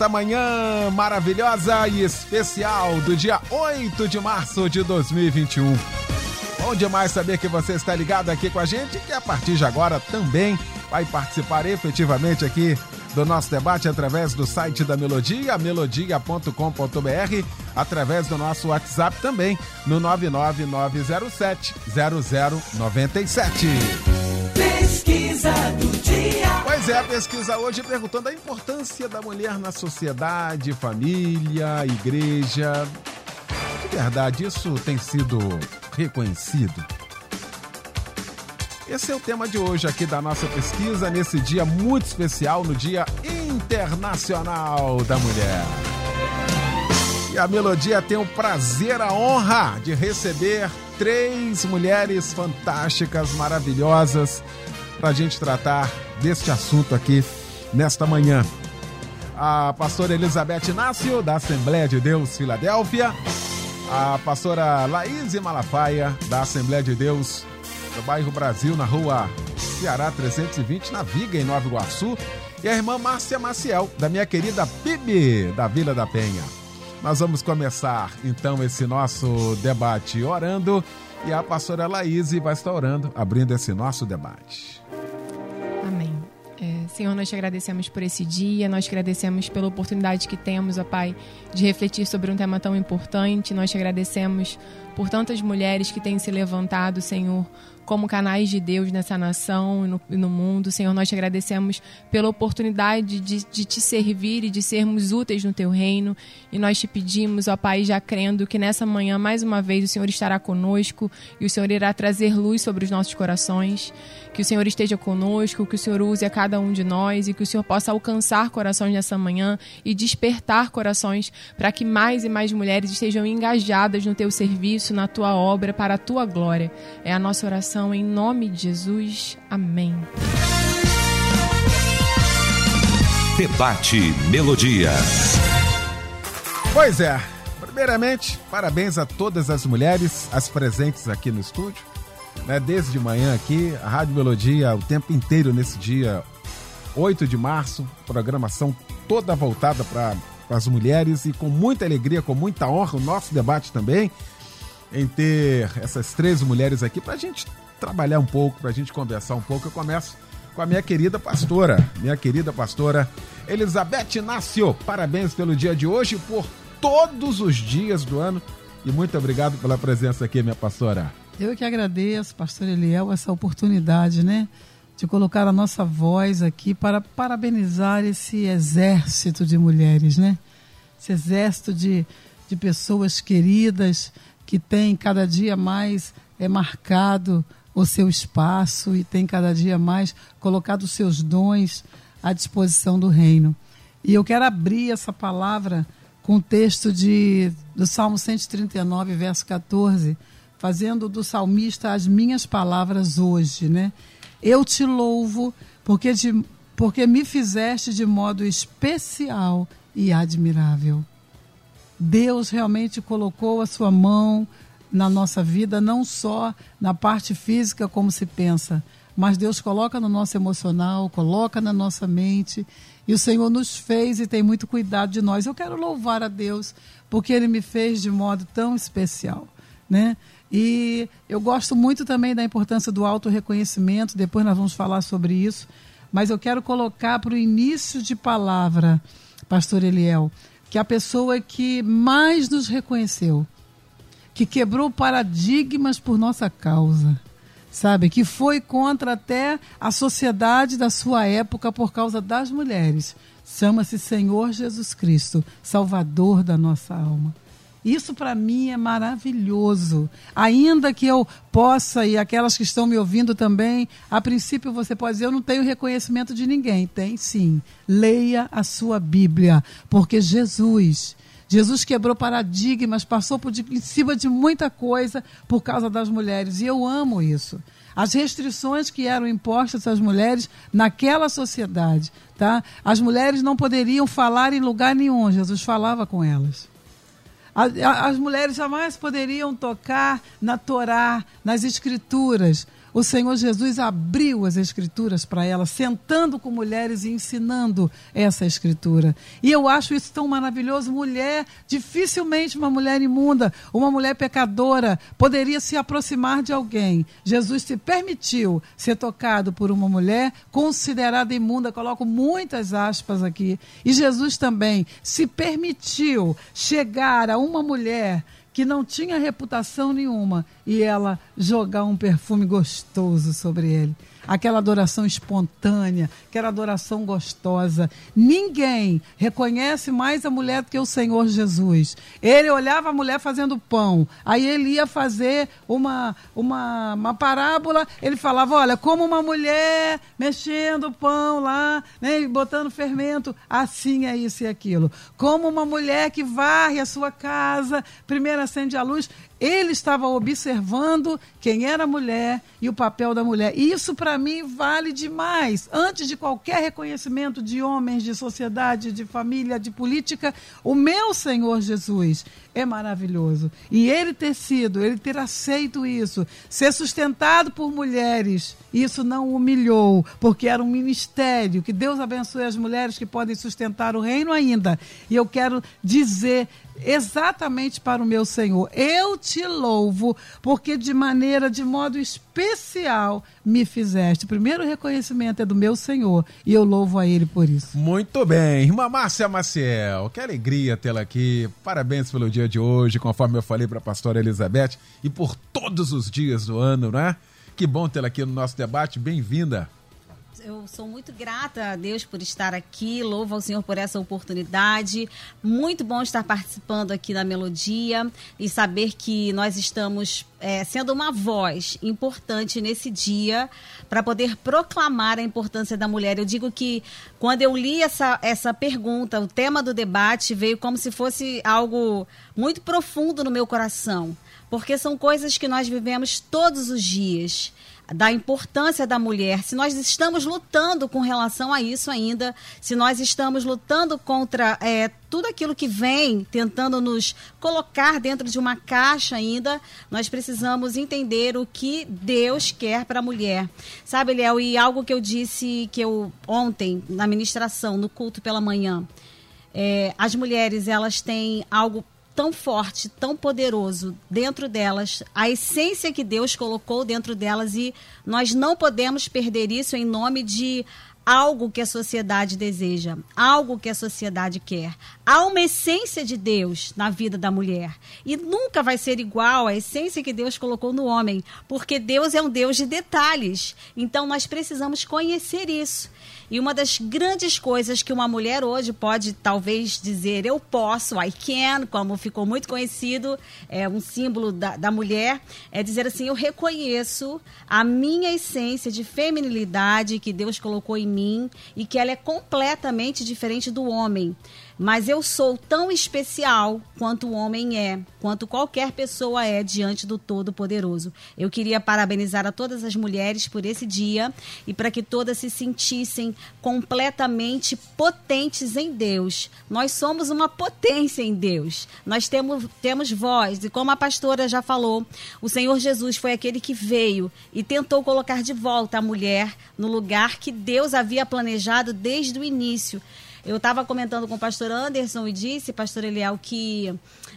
esta manhã maravilhosa e especial do dia 8 de março de 2021. Bom demais saber que você está ligado aqui com a gente e que a partir de agora também vai participar efetivamente aqui do nosso debate através do site da Melodia, melodia.com.br, através do nosso WhatsApp também, no 99907 0097. Pesquisa do dia. Pois é, a pesquisa hoje perguntando a importância da mulher na sociedade, família, igreja. De verdade, isso tem sido reconhecido? Esse é o tema de hoje aqui da nossa pesquisa, nesse dia muito especial, no Dia Internacional da Mulher. E a Melodia tem o prazer, a honra de receber três mulheres fantásticas, maravilhosas, para a gente tratar deste assunto aqui nesta manhã. A pastora Elizabeth Inácio, da Assembleia de Deus Filadélfia, a pastora Laís Malafaia, da Assembleia de Deus do bairro Brasil, na rua Ceará 320, na Viga, em Nova Iguaçu, e a irmã Márcia Maciel, da minha querida Bibi, da Vila da Penha. Nós vamos começar então esse nosso debate orando e a pastora Laís vai estar orando, abrindo esse nosso debate. Amém. É, Senhor, nós te agradecemos por esse dia, nós te agradecemos pela oportunidade que temos, ó Pai, de refletir sobre um tema tão importante. Nós te agradecemos por tantas mulheres que têm se levantado, Senhor, como canais de Deus nessa nação e no, e no mundo. Senhor, nós te agradecemos pela oportunidade de, de, te servir e de sermos úteis no teu reino. E nós te pedimos, ó Pai, já crendo que nessa manhã, mais uma vez, o Senhor estará conosco e o Senhor irá trazer luz sobre os nossos corações. Que o Senhor esteja conosco, que o Senhor use a cada um de nós e que o Senhor possa alcançar corações nessa manhã e despertar corações para que mais e mais mulheres estejam engajadas no teu serviço, na tua obra, para a tua glória. É a nossa oração em nome de Jesus. Amém. Debate Melodia. Pois é, primeiramente, parabéns a todas as mulheres, as presentes aqui no estúdio. Né, desde de manhã aqui, a Rádio Melodia, o tempo inteiro nesse dia 8 de março, programação toda voltada para as mulheres e com muita alegria, com muita honra, o nosso debate também, em ter essas três mulheres aqui para a gente trabalhar um pouco, para a gente conversar um pouco. Eu começo com a minha querida pastora, minha querida pastora Elizabeth Inácio. Parabéns pelo dia de hoje, por todos os dias do ano. E muito obrigado pela presença aqui, minha pastora. Eu que agradeço, pastor Eliel, essa oportunidade, né? De colocar a nossa voz aqui para parabenizar esse exército de mulheres, né? Esse exército de, de pessoas queridas que tem cada dia mais é marcado o seu espaço e tem cada dia mais colocado os seus dons à disposição do reino. E eu quero abrir essa palavra com o texto de, do Salmo 139, verso 14, fazendo do salmista as minhas palavras hoje, né? Eu te louvo porque, de, porque me fizeste de modo especial e admirável. Deus realmente colocou a sua mão na nossa vida, não só na parte física como se pensa, mas Deus coloca no nosso emocional, coloca na nossa mente, e o Senhor nos fez e tem muito cuidado de nós. Eu quero louvar a Deus porque ele me fez de modo tão especial, né? E eu gosto muito também da importância do auto-reconhecimento, depois nós vamos falar sobre isso, mas eu quero colocar para o início de palavra, pastor Eliel, que a pessoa que mais nos reconheceu, que quebrou paradigmas por nossa causa, sabe? Que foi contra até a sociedade da sua época por causa das mulheres. Chama-se Senhor Jesus Cristo, Salvador da nossa alma. Isso para mim é maravilhoso. Ainda que eu possa, e aquelas que estão me ouvindo também, a princípio você pode dizer: eu não tenho reconhecimento de ninguém. Tem sim. Leia a sua Bíblia, porque Jesus Jesus quebrou paradigmas, passou por de, em cima de muita coisa por causa das mulheres. E eu amo isso. As restrições que eram impostas às mulheres naquela sociedade. Tá? As mulheres não poderiam falar em lugar nenhum, Jesus falava com elas. As mulheres jamais poderiam tocar na Torá, nas Escrituras o Senhor Jesus abriu as Escrituras para ela, sentando com mulheres e ensinando essa Escritura. E eu acho isso tão maravilhoso. Mulher, dificilmente uma mulher imunda, uma mulher pecadora, poderia se aproximar de alguém. Jesus se permitiu ser tocado por uma mulher considerada imunda, coloco muitas aspas aqui. E Jesus também se permitiu chegar a uma mulher que não tinha reputação nenhuma e ela jogar um perfume gostoso sobre ele aquela adoração espontânea, aquela adoração gostosa. Ninguém reconhece mais a mulher do que o Senhor Jesus. Ele olhava a mulher fazendo pão, aí ele ia fazer uma, uma, uma parábola, ele falava: Olha, como uma mulher mexendo o pão lá, né, botando fermento, assim é isso e aquilo. Como uma mulher que varre a sua casa, primeiro acende a luz. Ele estava observando quem era a mulher e o papel da mulher. E isso, para mim, vale demais. Antes de qualquer reconhecimento de homens, de sociedade, de família, de política, o meu Senhor Jesus é maravilhoso. E ele ter sido, ele ter aceito isso, ser sustentado por mulheres, isso não o humilhou, porque era um ministério. Que Deus abençoe as mulheres que podem sustentar o reino ainda. E eu quero dizer exatamente para o meu Senhor. Eu te louvo, porque de maneira, de modo especial, me fizeste. O primeiro reconhecimento é do meu Senhor e eu louvo a Ele por isso. Muito bem. Irmã Márcia Maciel, que alegria tê-la aqui. Parabéns pelo dia de hoje, conforme eu falei para a pastora Elizabeth, e por todos os dias do ano, né? Que bom tê-la aqui no nosso debate. Bem-vinda eu sou muito grata a Deus por estar aqui, louvo ao Senhor por essa oportunidade. Muito bom estar participando aqui da Melodia e saber que nós estamos é, sendo uma voz importante nesse dia para poder proclamar a importância da mulher. Eu digo que quando eu li essa, essa pergunta, o tema do debate veio como se fosse algo muito profundo no meu coração, porque são coisas que nós vivemos todos os dias da importância da mulher, se nós estamos lutando com relação a isso ainda, se nós estamos lutando contra é, tudo aquilo que vem tentando nos colocar dentro de uma caixa ainda, nós precisamos entender o que Deus quer para a mulher. Sabe, Léo, e algo que eu disse que eu ontem na ministração, no culto pela manhã, é, as mulheres elas têm algo tão forte, tão poderoso dentro delas, a essência que Deus colocou dentro delas e nós não podemos perder isso em nome de algo que a sociedade deseja, algo que a sociedade quer. Há uma essência de Deus na vida da mulher e nunca vai ser igual à essência que Deus colocou no homem, porque Deus é um Deus de detalhes. Então nós precisamos conhecer isso. E uma das grandes coisas que uma mulher hoje pode talvez dizer eu posso, I can, como ficou muito conhecido, é um símbolo da, da mulher, é dizer assim: eu reconheço a minha essência de feminilidade que Deus colocou em mim e que ela é completamente diferente do homem. Mas eu sou tão especial quanto o homem é, quanto qualquer pessoa é diante do Todo-Poderoso. Eu queria parabenizar a todas as mulheres por esse dia e para que todas se sentissem completamente potentes em Deus. Nós somos uma potência em Deus. Nós temos, temos voz. E como a pastora já falou, o Senhor Jesus foi aquele que veio e tentou colocar de volta a mulher no lugar que Deus havia planejado desde o início. Eu estava comentando com o pastor Anderson e disse, pastor Eliel, que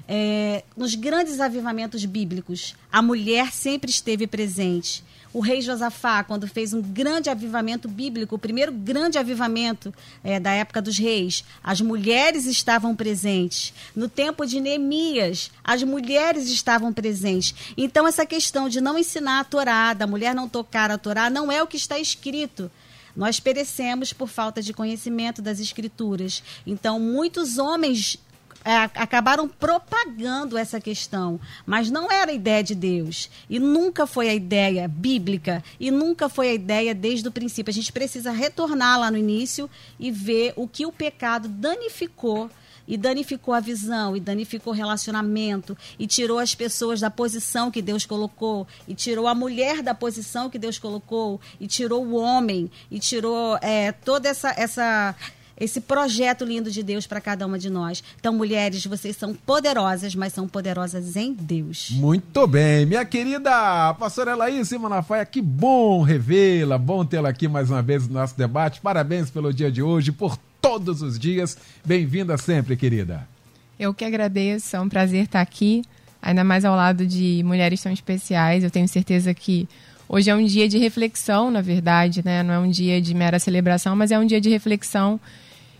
é, nos grandes avivamentos bíblicos, a mulher sempre esteve presente. O rei Josafá, quando fez um grande avivamento bíblico, o primeiro grande avivamento é, da época dos reis, as mulheres estavam presentes. No tempo de Neemias, as mulheres estavam presentes. Então, essa questão de não ensinar a Torá, da mulher não tocar a Torá, não é o que está escrito. Nós perecemos por falta de conhecimento das escrituras. Então, muitos homens é, acabaram propagando essa questão, mas não era a ideia de Deus e nunca foi a ideia bíblica e nunca foi a ideia desde o princípio. A gente precisa retornar lá no início e ver o que o pecado danificou e danificou a visão, e danificou o relacionamento, e tirou as pessoas da posição que Deus colocou, e tirou a mulher da posição que Deus colocou, e tirou o homem, e tirou é, toda essa, essa esse projeto lindo de Deus para cada uma de nós. Então, mulheres, vocês são poderosas, mas são poderosas em Deus. Muito bem. Minha querida pastora Laís Malafaia, que bom revê-la, bom tê-la aqui mais uma vez no nosso debate. Parabéns pelo dia de hoje, por todos os dias. Bem-vinda sempre, querida. Eu que agradeço, é um prazer estar aqui, ainda mais ao lado de mulheres tão especiais. Eu tenho certeza que hoje é um dia de reflexão, na verdade, né? Não é um dia de mera celebração, mas é um dia de reflexão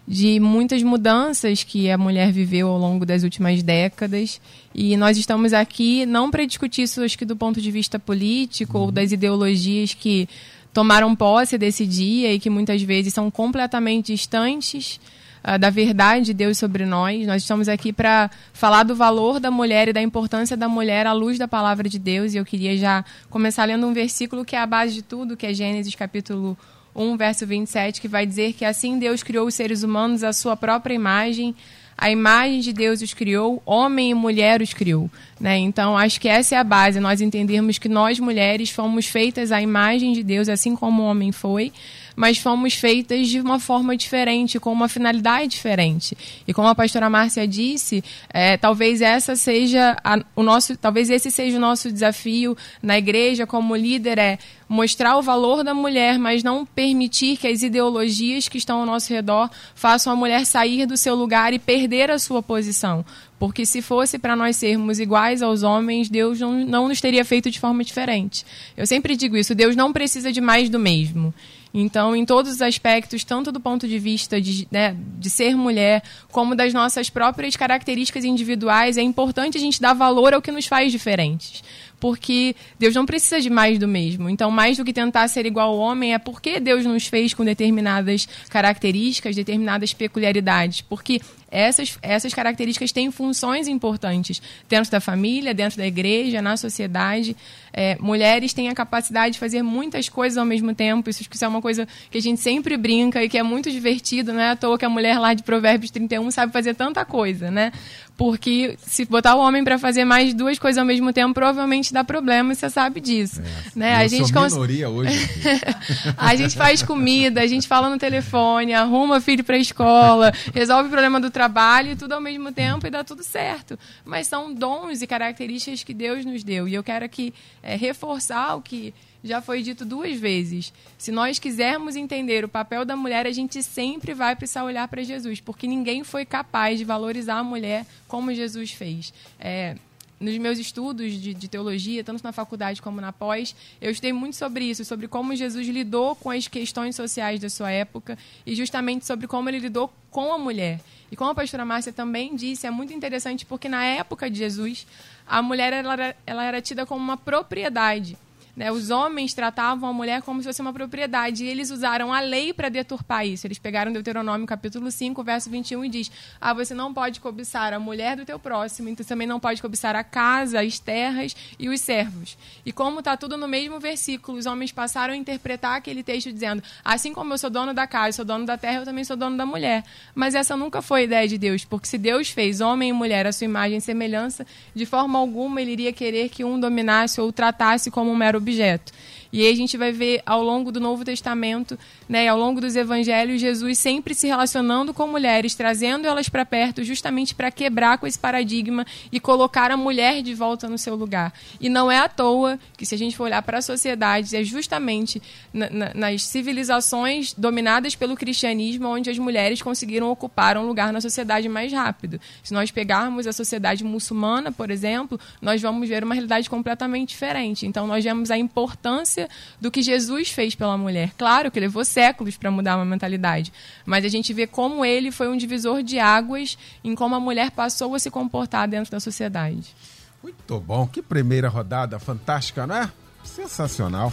de muitas mudanças que a mulher viveu ao longo das últimas décadas. E nós estamos aqui não para discutir isso, acho que do ponto de vista político uhum. ou das ideologias que tomaram posse desse dia e que muitas vezes são completamente distantes uh, da verdade de Deus sobre nós. Nós estamos aqui para falar do valor da mulher e da importância da mulher à luz da palavra de Deus. E eu queria já começar lendo um versículo que é a base de tudo, que é Gênesis capítulo 1, verso 27, que vai dizer que assim Deus criou os seres humanos à sua própria imagem, a imagem de Deus os criou, homem e mulher os criou. Né? Então, acho que essa é a base, nós entendermos que nós, mulheres, fomos feitas à imagem de Deus, assim como o homem foi, mas fomos feitas de uma forma diferente, com uma finalidade diferente. E como a pastora Márcia disse, é, talvez essa seja a, o nosso, talvez esse seja o nosso desafio na igreja como líder é mostrar o valor da mulher, mas não permitir que as ideologias que estão ao nosso redor façam a mulher sair do seu lugar e perder a sua posição. Porque se fosse para nós sermos iguais aos homens, Deus não, não nos teria feito de forma diferente. Eu sempre digo isso: Deus não precisa de mais do mesmo. Então, em todos os aspectos, tanto do ponto de vista de, né, de ser mulher, como das nossas próprias características individuais, é importante a gente dar valor ao que nos faz diferentes porque Deus não precisa de mais do mesmo. Então, mais do que tentar ser igual ao homem, é porque Deus nos fez com determinadas características, determinadas peculiaridades. Porque essas, essas características têm funções importantes dentro da família, dentro da igreja, na sociedade. É, mulheres têm a capacidade de fazer muitas coisas ao mesmo tempo. Isso, isso é uma coisa que a gente sempre brinca e que é muito divertido. Não é à toa que a mulher lá de Provérbios 31 sabe fazer tanta coisa, né? Porque se botar o homem para fazer mais duas coisas ao mesmo tempo, provavelmente dá problema, e você sabe disso. É, né? a gente cons... minoria hoje. a gente faz comida, a gente fala no telefone, arruma filho para a escola, resolve o problema do trabalho e tudo ao mesmo tempo e dá tudo certo. Mas são dons e características que Deus nos deu. E eu quero aqui é, reforçar o que já foi dito duas vezes. Se nós quisermos entender o papel da mulher, a gente sempre vai precisar olhar para Jesus, porque ninguém foi capaz de valorizar a mulher como Jesus fez. É, nos meus estudos de, de, teologia, tanto na faculdade como na pós, eu estudei muito sobre isso, sobre como Jesus lidou com as questões sociais da sua época e justamente sobre como ele lidou com a mulher. E como a pastora Márcia também disse, é muito interessante porque na época de Jesus, a mulher ela, ela era tida como uma propriedade. Né? Os homens tratavam a mulher como se fosse uma propriedade e eles usaram a lei para deturpar isso. Eles pegaram Deuteronômio capítulo 5, verso 21 e diz: "Ah, você não pode cobiçar a mulher do teu próximo, então também não pode cobiçar a casa, as terras e os servos". E como está tudo no mesmo versículo, os homens passaram a interpretar aquele texto dizendo: "Assim como eu sou dono da casa, sou dono da terra, eu também sou dono da mulher". Mas essa nunca foi a ideia de Deus, porque se Deus fez homem e mulher a sua imagem e semelhança, de forma alguma ele iria querer que um dominasse ou tratasse como um mero objeto. E aí a gente vai ver ao longo do Novo Testamento, né, ao longo dos evangelhos, Jesus sempre se relacionando com mulheres, trazendo elas para perto, justamente para quebrar com esse paradigma e colocar a mulher de volta no seu lugar. E não é à toa que, se a gente for olhar para a sociedade, é justamente na, na, nas civilizações dominadas pelo cristianismo onde as mulheres conseguiram ocupar um lugar na sociedade mais rápido. Se nós pegarmos a sociedade muçulmana, por exemplo, nós vamos ver uma realidade completamente diferente. Então, nós vemos a importância do que Jesus fez pela mulher. Claro que levou séculos para mudar uma mentalidade, mas a gente vê como ele foi um divisor de águas em como a mulher passou a se comportar dentro da sociedade. Muito bom, que primeira rodada fantástica, não é? Sensacional.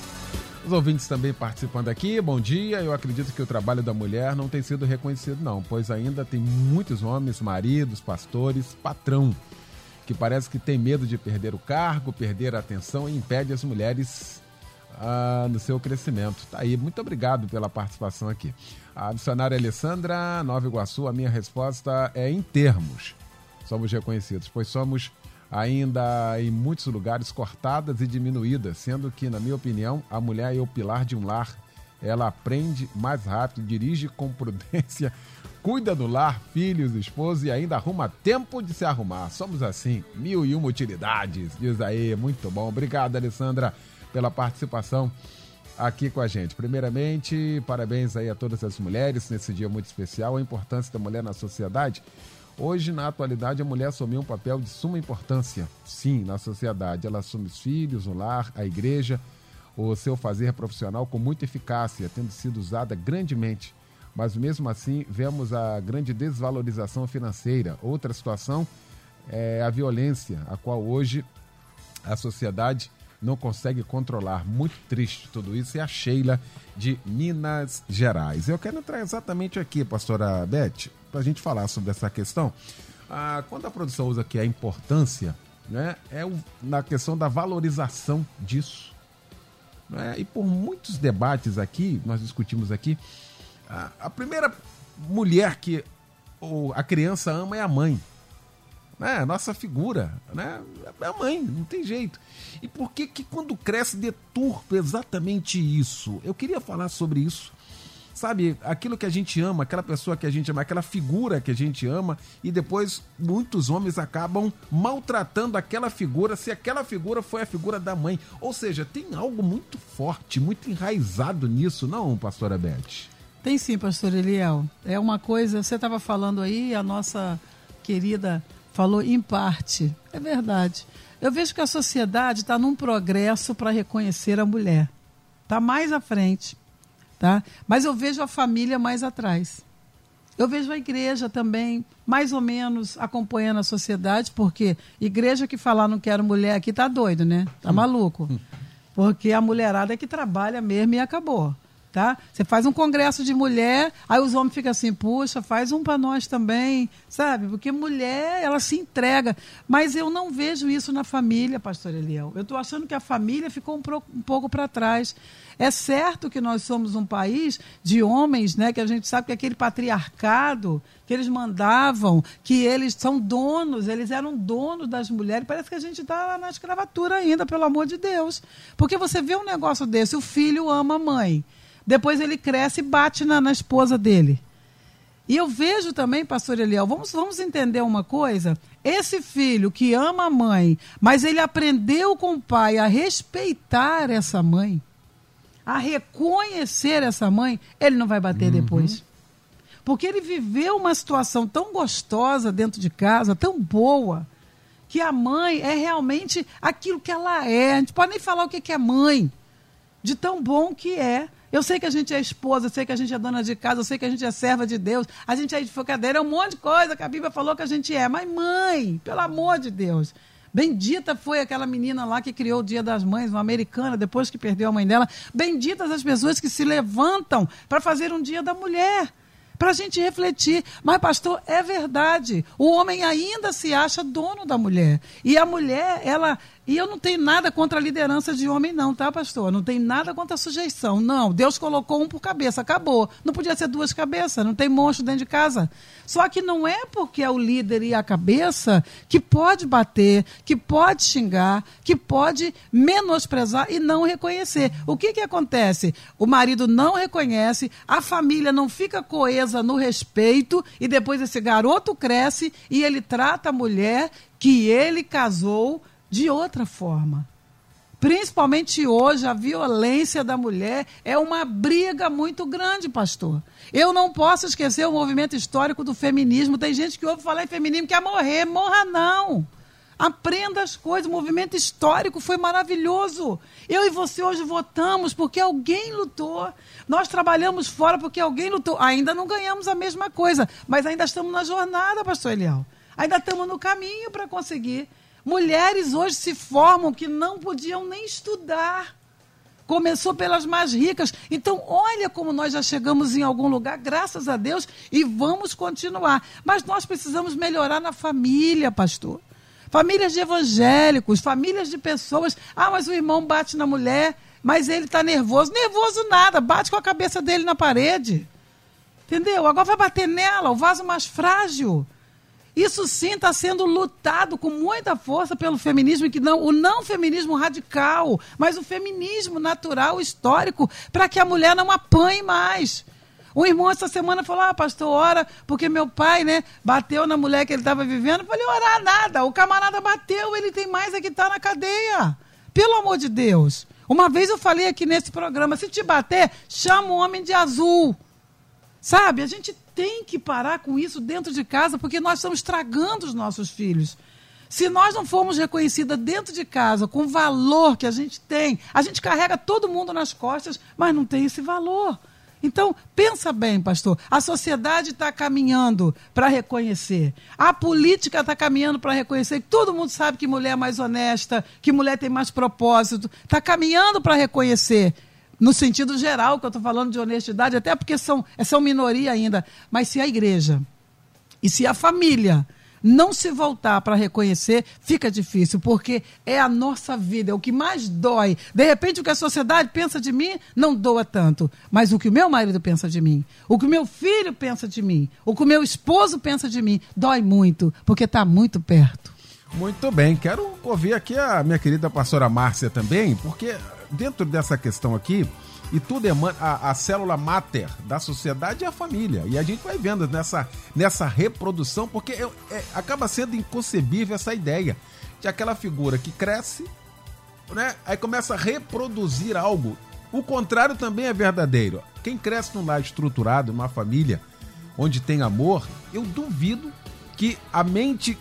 Os ouvintes também participando aqui, bom dia. Eu acredito que o trabalho da mulher não tem sido reconhecido, não, pois ainda tem muitos homens, maridos, pastores, patrão, que parece que tem medo de perder o cargo, perder a atenção e impede as mulheres ah, no seu crescimento. Tá aí, muito obrigado pela participação aqui. A missionária Alessandra, Nova Iguaçu, a minha resposta é em termos. Somos reconhecidos, pois somos ainda em muitos lugares cortadas e diminuídas, sendo que, na minha opinião, a mulher é o pilar de um lar. Ela aprende mais rápido, dirige com prudência, cuida do lar, filhos, esposo e ainda arruma tempo de se arrumar. Somos assim, mil e uma utilidades, diz aí. Muito bom. Obrigado, Alessandra, pela participação aqui com a gente. Primeiramente, parabéns aí a todas as mulheres nesse dia muito especial, a importância da mulher na sociedade. Hoje, na atualidade, a mulher assumiu um papel de suma importância, sim, na sociedade. Ela assume os filhos, o lar, a igreja, o seu fazer profissional com muita eficácia, tendo sido usada grandemente. Mas mesmo assim, vemos a grande desvalorização financeira. Outra situação é a violência, a qual hoje a sociedade não consegue controlar. Muito triste tudo isso. É a Sheila de Minas Gerais. Eu quero entrar exatamente aqui, pastora Beth, para a gente falar sobre essa questão. Ah, quando a produção usa aqui a importância, né, é o, na questão da valorização disso. Né? E por muitos debates aqui, nós discutimos aqui, a, a primeira mulher que ou, a criança ama é a mãe. Né? Nossa figura, né? É a mãe, não tem jeito. E por que que quando cresce deturpa exatamente isso? Eu queria falar sobre isso sabe, aquilo que a gente ama, aquela pessoa que a gente ama, aquela figura que a gente ama, e depois muitos homens acabam maltratando aquela figura se aquela figura foi a figura da mãe. Ou seja, tem algo muito forte, muito enraizado nisso, não, pastora Beth? Tem sim, pastor Eliel. É uma coisa, você estava falando aí, a nossa querida falou em parte. É verdade. Eu vejo que a sociedade está num progresso para reconhecer a mulher. Está mais à frente. Tá? Mas eu vejo a família mais atrás. Eu vejo a igreja também, mais ou menos, acompanhando a sociedade, porque igreja que falar não quero mulher aqui tá doido, né? Tá maluco. Porque a mulherada é que trabalha mesmo e acabou tá? Você faz um congresso de mulher, aí os homens ficam assim, puxa, faz um para nós também, sabe? Porque mulher, ela se entrega. Mas eu não vejo isso na família, pastor Eliel. Eu estou achando que a família ficou um, pro, um pouco para trás. É certo que nós somos um país de homens, né? Que a gente sabe que aquele patriarcado que eles mandavam, que eles são donos, eles eram donos das mulheres. Parece que a gente está na escravatura ainda, pelo amor de Deus. Porque você vê um negócio desse, o filho ama a mãe. Depois ele cresce e bate na, na esposa dele. E eu vejo também, pastor Eliel, vamos, vamos entender uma coisa? Esse filho que ama a mãe, mas ele aprendeu com o pai a respeitar essa mãe, a reconhecer essa mãe, ele não vai bater uhum. depois. Porque ele viveu uma situação tão gostosa dentro de casa, tão boa, que a mãe é realmente aquilo que ela é. A gente pode nem falar o que é mãe, de tão bom que é. Eu sei que a gente é esposa, eu sei que a gente é dona de casa, eu sei que a gente é serva de Deus, a gente é advocadeira, é um monte de coisa que a Bíblia falou que a gente é. Mas, mãe, pelo amor de Deus, Bendita foi aquela menina lá que criou o Dia das Mães, uma americana, depois que perdeu a mãe dela. Benditas as pessoas que se levantam para fazer um Dia da Mulher para a gente refletir. Mas, pastor, é verdade. O homem ainda se acha dono da mulher. E a mulher, ela. E eu não tenho nada contra a liderança de homem, não, tá, pastor? Não tem nada contra a sujeição. Não, Deus colocou um por cabeça, acabou. Não podia ser duas cabeças, não tem monstro dentro de casa. Só que não é porque é o líder e a cabeça que pode bater, que pode xingar, que pode menosprezar e não reconhecer. O que, que acontece? O marido não reconhece, a família não fica coesa no respeito e depois esse garoto cresce e ele trata a mulher que ele casou de outra forma. Principalmente hoje, a violência da mulher é uma briga muito grande, pastor. Eu não posso esquecer o movimento histórico do feminismo. Tem gente que ouve falar em feminismo quer morrer. Morra não. Aprenda as coisas. O movimento histórico foi maravilhoso. Eu e você hoje votamos porque alguém lutou. Nós trabalhamos fora porque alguém lutou. Ainda não ganhamos a mesma coisa, mas ainda estamos na jornada, pastor Eliel. Ainda estamos no caminho para conseguir. Mulheres hoje se formam que não podiam nem estudar. Começou pelas mais ricas. Então, olha como nós já chegamos em algum lugar, graças a Deus, e vamos continuar. Mas nós precisamos melhorar na família, pastor. Famílias de evangélicos, famílias de pessoas. Ah, mas o irmão bate na mulher. Mas ele está nervoso. Nervoso nada, bate com a cabeça dele na parede. Entendeu? Agora vai bater nela, o vaso mais frágil. Isso sim está sendo lutado com muita força pelo feminismo, que não, o não feminismo radical, mas o feminismo natural, histórico, para que a mulher não apanhe mais. Um irmão essa semana falou: Ah, pastor, ora, porque meu pai, né, bateu na mulher que ele estava vivendo. Eu falei: orar nada. O camarada bateu, ele tem mais é que estar tá na cadeia. Pelo amor de Deus. Uma vez eu falei aqui nesse programa: se te bater, chama o homem de azul. Sabe? A gente tem que parar com isso dentro de casa, porque nós estamos estragando os nossos filhos. Se nós não formos reconhecidas dentro de casa com o valor que a gente tem, a gente carrega todo mundo nas costas, mas não tem esse valor. Então, pensa bem, pastor. A sociedade está caminhando para reconhecer. A política está caminhando para reconhecer todo mundo sabe que mulher é mais honesta, que mulher tem mais propósito. Está caminhando para reconhecer no sentido geral que eu estou falando de honestidade, até porque são, são minoria ainda. Mas se a igreja e se a família não se voltar para reconhecer, fica difícil, porque é a nossa vida, é o que mais dói. De repente, o que a sociedade pensa de mim não doa tanto, mas o que o meu marido pensa de mim, o que o meu filho pensa de mim, o que o meu esposo pensa de mim, dói muito, porque está muito perto. Muito bem, quero ouvir aqui a minha querida pastora Márcia também, porque dentro dessa questão aqui, e tudo emana, a, a célula máter da sociedade é a família. E a gente vai vendo nessa, nessa reprodução, porque é, é, acaba sendo inconcebível essa ideia de aquela figura que cresce, né? aí começa a reproduzir algo. O contrário também é verdadeiro. Quem cresce num lar estruturado, numa família onde tem amor, eu duvido que a mente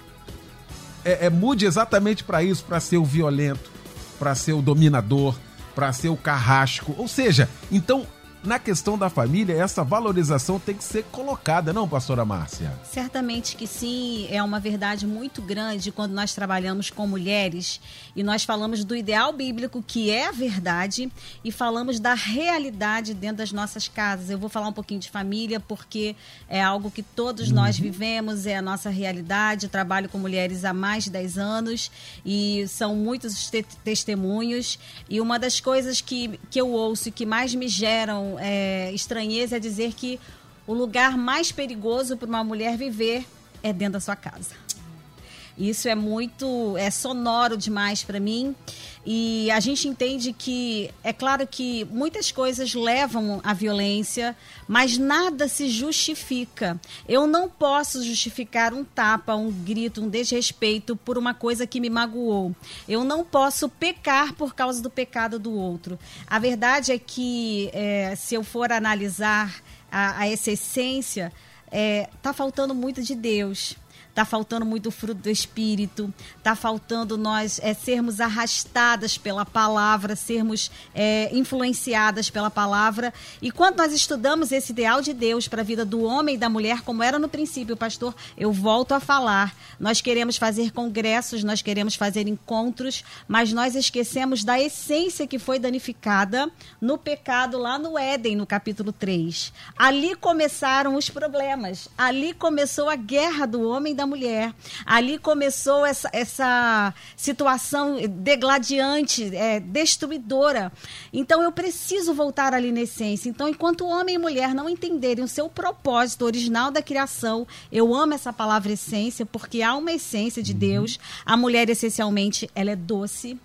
é, é mude exatamente para isso, para ser o violento, para ser o dominador, para ser o carrasco. Ou seja, então na questão da família, essa valorização tem que ser colocada, não, pastora Márcia? Certamente que sim, é uma verdade muito grande quando nós trabalhamos com mulheres e nós falamos do ideal bíblico, que é a verdade, e falamos da realidade dentro das nossas casas. Eu vou falar um pouquinho de família, porque é algo que todos uhum. nós vivemos, é a nossa realidade. Eu trabalho com mulheres há mais de 10 anos e são muitos te testemunhos. E uma das coisas que, que eu ouço e que mais me geram é, estranheza é dizer que o lugar mais perigoso para uma mulher viver é dentro da sua casa. Isso é muito, é sonoro demais para mim. E a gente entende que, é claro que muitas coisas levam à violência, mas nada se justifica. Eu não posso justificar um tapa, um grito, um desrespeito por uma coisa que me magoou. Eu não posso pecar por causa do pecado do outro. A verdade é que, é, se eu for analisar a, a essa essência, é, tá faltando muito de Deus Está faltando muito fruto do Espírito, está faltando nós é, sermos arrastadas pela palavra, sermos é, influenciadas pela palavra. E quando nós estudamos esse ideal de Deus para a vida do homem e da mulher, como era no princípio, pastor, eu volto a falar. Nós queremos fazer congressos, nós queremos fazer encontros, mas nós esquecemos da essência que foi danificada no pecado lá no Éden, no capítulo 3. Ali começaram os problemas, ali começou a guerra do homem da mulher. Ali começou essa, essa situação degladiante, é, destruidora. Então eu preciso voltar ali na essência. Então, enquanto homem e mulher não entenderem o seu propósito original da criação, eu amo essa palavra essência, porque há uma essência de uhum. Deus. A mulher, essencialmente, ela é doce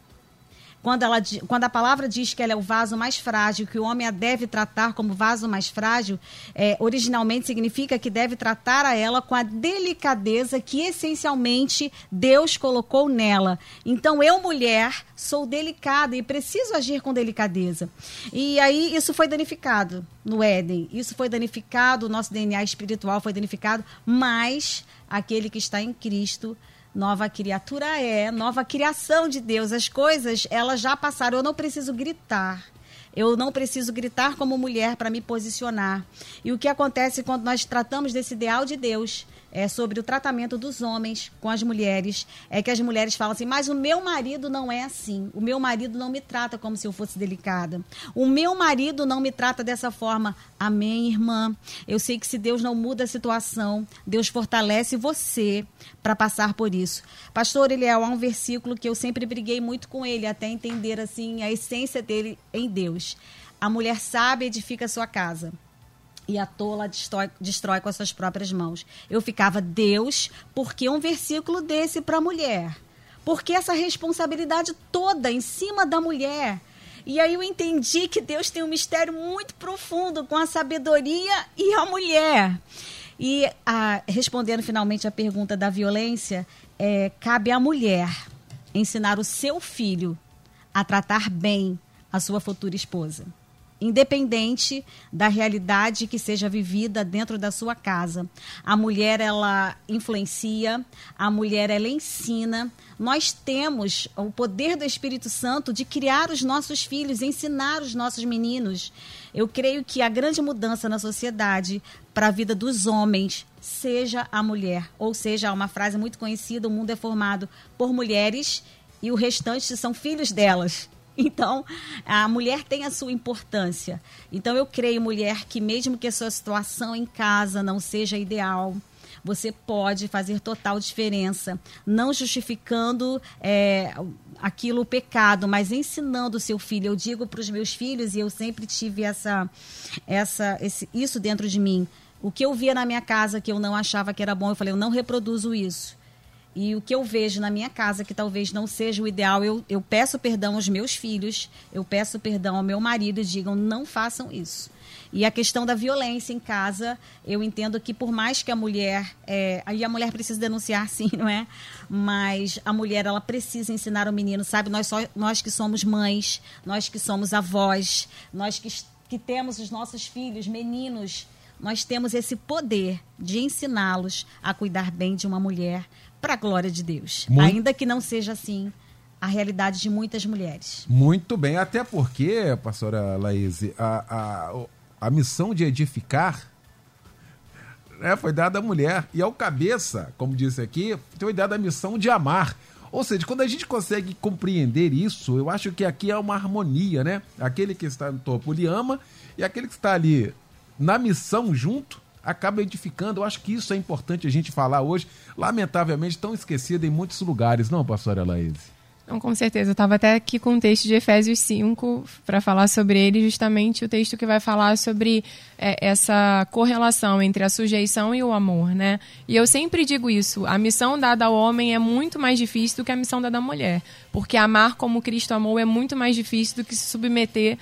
quando, ela, quando a palavra diz que ela é o vaso mais frágil, que o homem a deve tratar como vaso mais frágil, é, originalmente significa que deve tratar a ela com a delicadeza que essencialmente Deus colocou nela. Então, eu, mulher, sou delicada e preciso agir com delicadeza. E aí isso foi danificado no Éden. Isso foi danificado, o nosso DNA espiritual foi danificado, mas aquele que está em Cristo nova criatura é, nova criação de Deus. As coisas, elas já passaram. Eu não preciso gritar. Eu não preciso gritar como mulher para me posicionar. E o que acontece quando nós tratamos desse ideal de Deus é, sobre o tratamento dos homens com as mulheres. É que as mulheres falam assim, mas o meu marido não é assim. O meu marido não me trata como se eu fosse delicada. O meu marido não me trata dessa forma. Amém, irmã. Eu sei que se Deus não muda a situação, Deus fortalece você para passar por isso. Pastor Eliel, há um versículo que eu sempre briguei muito com ele, até entender assim a essência dele em Deus. A mulher sábia edifica a sua casa e a tola destrói, destrói com as suas próprias mãos. Eu ficava, Deus, por que um versículo desse para a mulher? Por que essa responsabilidade toda em cima da mulher? E aí eu entendi que Deus tem um mistério muito profundo com a sabedoria e a mulher. E a, respondendo finalmente a pergunta da violência, é, cabe à mulher ensinar o seu filho a tratar bem a sua futura esposa independente da realidade que seja vivida dentro da sua casa. A mulher ela influencia, a mulher ela ensina. Nós temos o poder do Espírito Santo de criar os nossos filhos, ensinar os nossos meninos. Eu creio que a grande mudança na sociedade para a vida dos homens seja a mulher, ou seja, uma frase muito conhecida: o mundo é formado por mulheres e o restante são filhos delas. Então, a mulher tem a sua importância. Então, eu creio, mulher, que mesmo que a sua situação em casa não seja ideal, você pode fazer total diferença, não justificando é, aquilo o pecado, mas ensinando o seu filho. Eu digo para os meus filhos e eu sempre tive essa, essa, esse, isso dentro de mim. O que eu via na minha casa que eu não achava que era bom, eu falei, eu não reproduzo isso. E o que eu vejo na minha casa, que talvez não seja o ideal, eu, eu peço perdão aos meus filhos, eu peço perdão ao meu marido e digam, não façam isso. E a questão da violência em casa, eu entendo que por mais que a mulher, é, aí a mulher precisa denunciar sim, não é? Mas a mulher, ela precisa ensinar o menino, sabe? Nós, só, nós que somos mães, nós que somos avós, nós que, que temos os nossos filhos, meninos, nós temos esse poder de ensiná-los a cuidar bem de uma mulher, para a glória de Deus. Muito... Ainda que não seja assim a realidade de muitas mulheres. Muito bem, até porque, pastora Laís, a, a, a missão de edificar né, foi dada à mulher. E ao cabeça, como disse aqui, foi dada a missão de amar. Ou seja, quando a gente consegue compreender isso, eu acho que aqui é uma harmonia, né? Aquele que está no topo, ele ama, e aquele que está ali na missão junto, acaba edificando. Eu acho que isso é importante a gente falar hoje. Lamentavelmente, tão esquecido em muitos lugares, não, pastora Laís? Não, com certeza. Eu estava até aqui com o texto de Efésios 5 para falar sobre ele, justamente o texto que vai falar sobre é, essa correlação entre a sujeição e o amor, né? E eu sempre digo isso: a missão dada ao homem é muito mais difícil do que a missão dada à mulher, porque amar como Cristo amou é muito mais difícil do que se submeter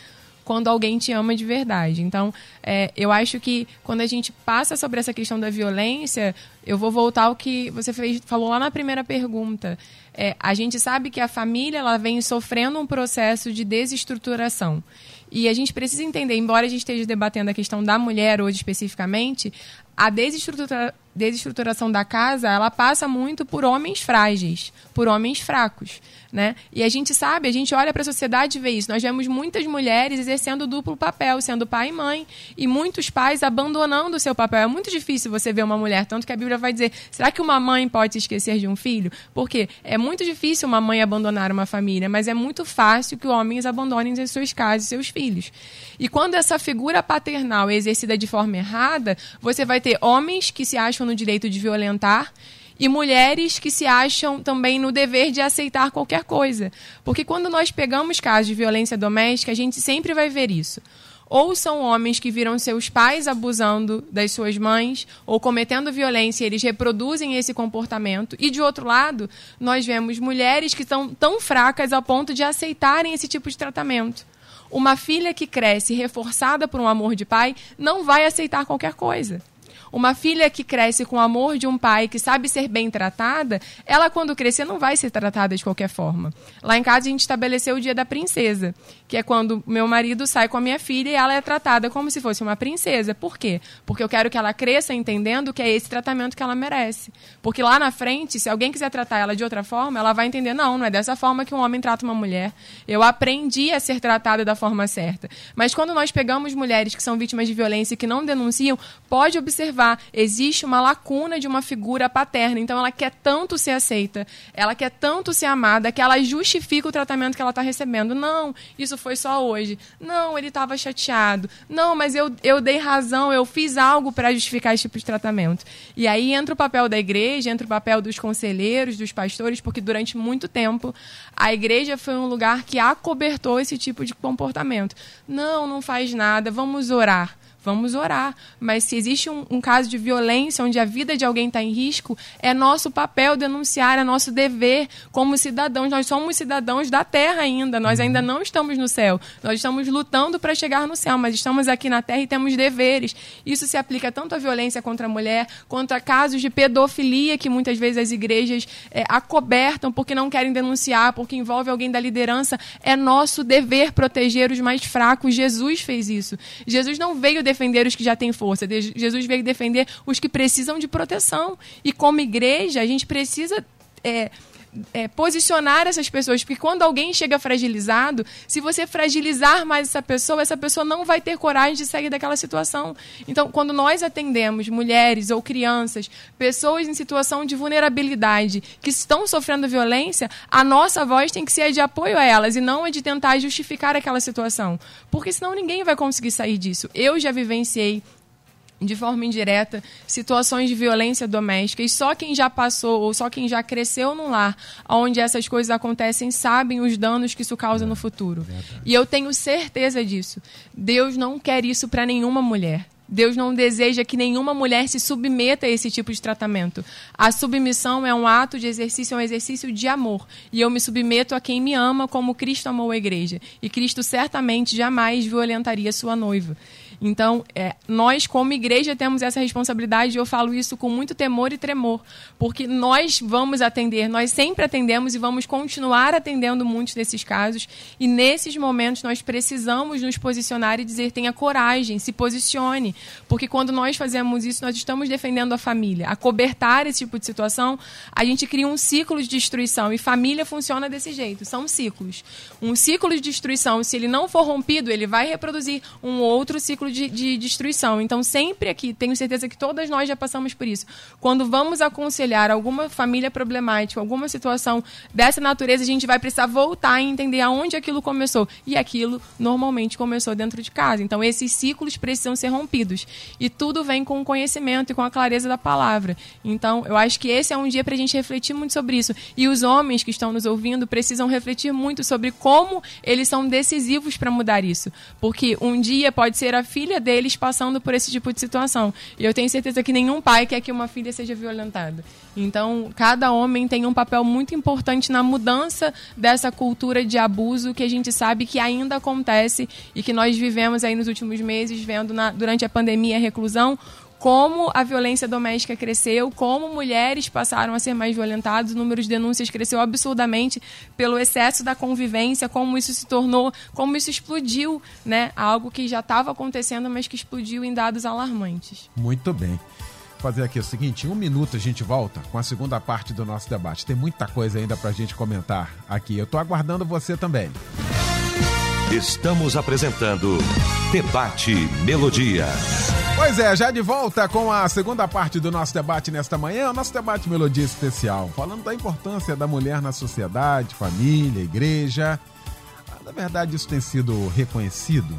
quando alguém te ama de verdade. Então, é, eu acho que quando a gente passa sobre essa questão da violência, eu vou voltar ao que você fez, falou lá na primeira pergunta. É, a gente sabe que a família ela vem sofrendo um processo de desestruturação. E a gente precisa entender, embora a gente esteja debatendo a questão da mulher hoje especificamente, a desestrutura, desestruturação da casa ela passa muito por homens frágeis, por homens fracos. Né? E a gente sabe, a gente olha para a sociedade e vê isso. Nós vemos muitas mulheres exercendo duplo papel, sendo pai e mãe, e muitos pais abandonando o seu papel. É muito difícil você ver uma mulher, tanto que a Bíblia vai dizer: será que uma mãe pode se esquecer de um filho? Porque é muito difícil uma mãe abandonar uma família, mas é muito fácil que homens abandonem as suas casas e seus filhos. E quando essa figura paternal é exercida de forma errada, você vai ter homens que se acham no direito de violentar e mulheres que se acham também no dever de aceitar qualquer coisa. Porque quando nós pegamos casos de violência doméstica, a gente sempre vai ver isso. Ou são homens que viram seus pais abusando das suas mães ou cometendo violência, e eles reproduzem esse comportamento. E de outro lado, nós vemos mulheres que são tão fracas ao ponto de aceitarem esse tipo de tratamento. Uma filha que cresce reforçada por um amor de pai não vai aceitar qualquer coisa. Uma filha que cresce com o amor de um pai que sabe ser bem tratada, ela quando crescer não vai ser tratada de qualquer forma. Lá em casa a gente estabeleceu o dia da princesa, que é quando meu marido sai com a minha filha e ela é tratada como se fosse uma princesa. Por quê? Porque eu quero que ela cresça entendendo que é esse tratamento que ela merece. Porque lá na frente, se alguém quiser tratar ela de outra forma, ela vai entender, não, não é dessa forma que um homem trata uma mulher. Eu aprendi a ser tratada da forma certa. Mas quando nós pegamos mulheres que são vítimas de violência e que não denunciam, pode observar observar, existe uma lacuna de uma figura paterna. Então ela quer tanto ser aceita, ela quer tanto ser amada, que ela justifica o tratamento que ela está recebendo. Não, isso foi só hoje. Não, ele estava chateado. Não, mas eu, eu dei razão, eu fiz algo para justificar esse tipo de tratamento. E aí entra o papel da igreja, entra o papel dos conselheiros, dos pastores, porque durante muito tempo a igreja foi um lugar que acobertou esse tipo de comportamento. Não, não faz nada, vamos orar vamos orar. Mas se existe um, um, caso de violência onde a vida de alguém está em risco, é nosso papel denunciar, é nosso dever como cidadãos. Nós somos cidadãos da terra ainda, nós ainda uhum. não estamos no céu. Nós estamos lutando para chegar no céu, mas estamos aqui na terra e temos deveres. Isso se aplica tanto à violência contra a mulher, quanto a casos de pedofilia que muitas vezes as igrejas é, acobertam porque não querem denunciar, porque envolve alguém da liderança. É nosso dever proteger os mais fracos. Jesus fez isso. Jesus não veio defender os que já têm força. Jesus veio defender os que precisam de proteção. E como igreja, a gente precisa. É, é, posicionar essas pessoas, porque quando alguém chega fragilizado, se você fragilizar mais essa pessoa, essa pessoa não vai ter coragem de sair daquela situação. Então, quando nós atendemos mulheres ou crianças, pessoas em situação de vulnerabilidade que estão sofrendo violência, a nossa voz tem que ser de apoio a elas e não é de tentar justificar aquela situação, porque senão ninguém vai conseguir sair disso. Eu já vivenciei de forma indireta situações de violência doméstica e só quem já passou ou só quem já cresceu num lar onde essas coisas acontecem sabem os danos que isso causa no futuro. E eu tenho certeza disso. Deus não quer isso para nenhuma mulher. Deus não deseja que nenhuma mulher se submeta a esse tipo de tratamento. A submissão é um ato de exercício, é um exercício de amor. E eu me submeto a quem me ama como Cristo amou a igreja. E Cristo certamente jamais violentaria sua noiva. Então, é, nós, como igreja, temos essa responsabilidade, e eu falo isso com muito temor e tremor, porque nós vamos atender, nós sempre atendemos e vamos continuar atendendo muitos desses casos, e nesses momentos nós precisamos nos posicionar e dizer: tenha coragem, se posicione, porque quando nós fazemos isso, nós estamos defendendo a família. A cobertar esse tipo de situação, a gente cria um ciclo de destruição, e família funciona desse jeito, são ciclos. Um ciclo de destruição, se ele não for rompido, ele vai reproduzir um outro ciclo de, de destruição. Então, sempre aqui, tenho certeza que todas nós já passamos por isso. Quando vamos aconselhar alguma família problemática, alguma situação dessa natureza, a gente vai precisar voltar e entender aonde aquilo começou. E aquilo normalmente começou dentro de casa. Então, esses ciclos precisam ser rompidos. E tudo vem com o conhecimento e com a clareza da palavra. Então, eu acho que esse é um dia para a gente refletir muito sobre isso. E os homens que estão nos ouvindo precisam refletir muito sobre como eles são decisivos para mudar isso. Porque um dia pode ser a filha filha deles passando por esse tipo de situação. E eu tenho certeza que nenhum pai quer que uma filha seja violentada. Então, cada homem tem um papel muito importante na mudança dessa cultura de abuso que a gente sabe que ainda acontece e que nós vivemos aí nos últimos meses, vendo na, durante a pandemia a reclusão, como a violência doméstica cresceu, como mulheres passaram a ser mais violentadas, o número de denúncias cresceu absurdamente pelo excesso da convivência, como isso se tornou, como isso explodiu, né? Algo que já estava acontecendo, mas que explodiu em dados alarmantes. Muito bem. Vou fazer aqui o seguinte, em um minuto a gente volta com a segunda parte do nosso debate. Tem muita coisa ainda para a gente comentar aqui. Eu estou aguardando você também. Estamos apresentando Debate Melodia. Pois é, já de volta com a segunda parte do nosso debate nesta manhã, o nosso debate Melodia Especial, falando da importância da mulher na sociedade, família, igreja. Ah, na verdade, isso tem sido reconhecido.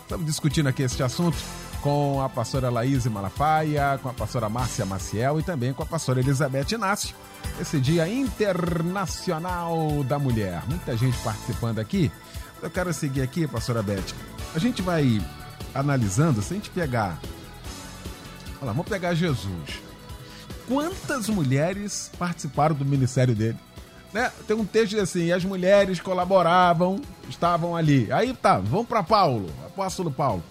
Estamos discutindo aqui este assunto com a pastora Laís Malafaia, com a pastora Márcia Maciel e também com a pastora Elizabeth Inácio. Esse Dia Internacional da Mulher. Muita gente participando aqui. Eu quero seguir aqui, pastora Beth. A gente vai analisando, se a gente pegar. Olha lá, vamos pegar Jesus. Quantas mulheres participaram do ministério dele? Né? Tem um texto assim, as mulheres colaboravam, estavam ali. Aí tá, vamos para Paulo, apóstolo Paulo.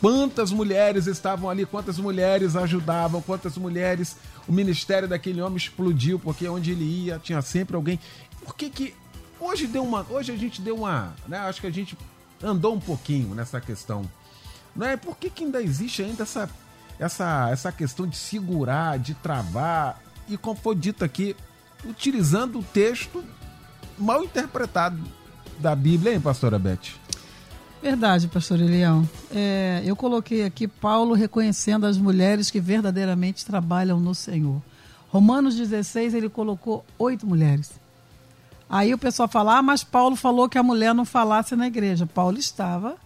Quantas mulheres estavam ali, quantas mulheres ajudavam, quantas mulheres o ministério daquele homem explodiu, porque onde ele ia tinha sempre alguém. Por que que Hoje deu uma, hoje a gente deu uma, né? Acho que a gente andou um pouquinho nessa questão. Não é por que, que ainda existe ainda essa essa essa questão de segurar, de travar e como foi dito aqui, utilizando o texto mal interpretado da Bíblia, hein, pastora Beth? Verdade, pastor Elião. É, eu coloquei aqui Paulo reconhecendo as mulheres que verdadeiramente trabalham no Senhor. Romanos 16, ele colocou oito mulheres. Aí o pessoal fala, ah, mas Paulo falou que a mulher não falasse na igreja. Paulo estava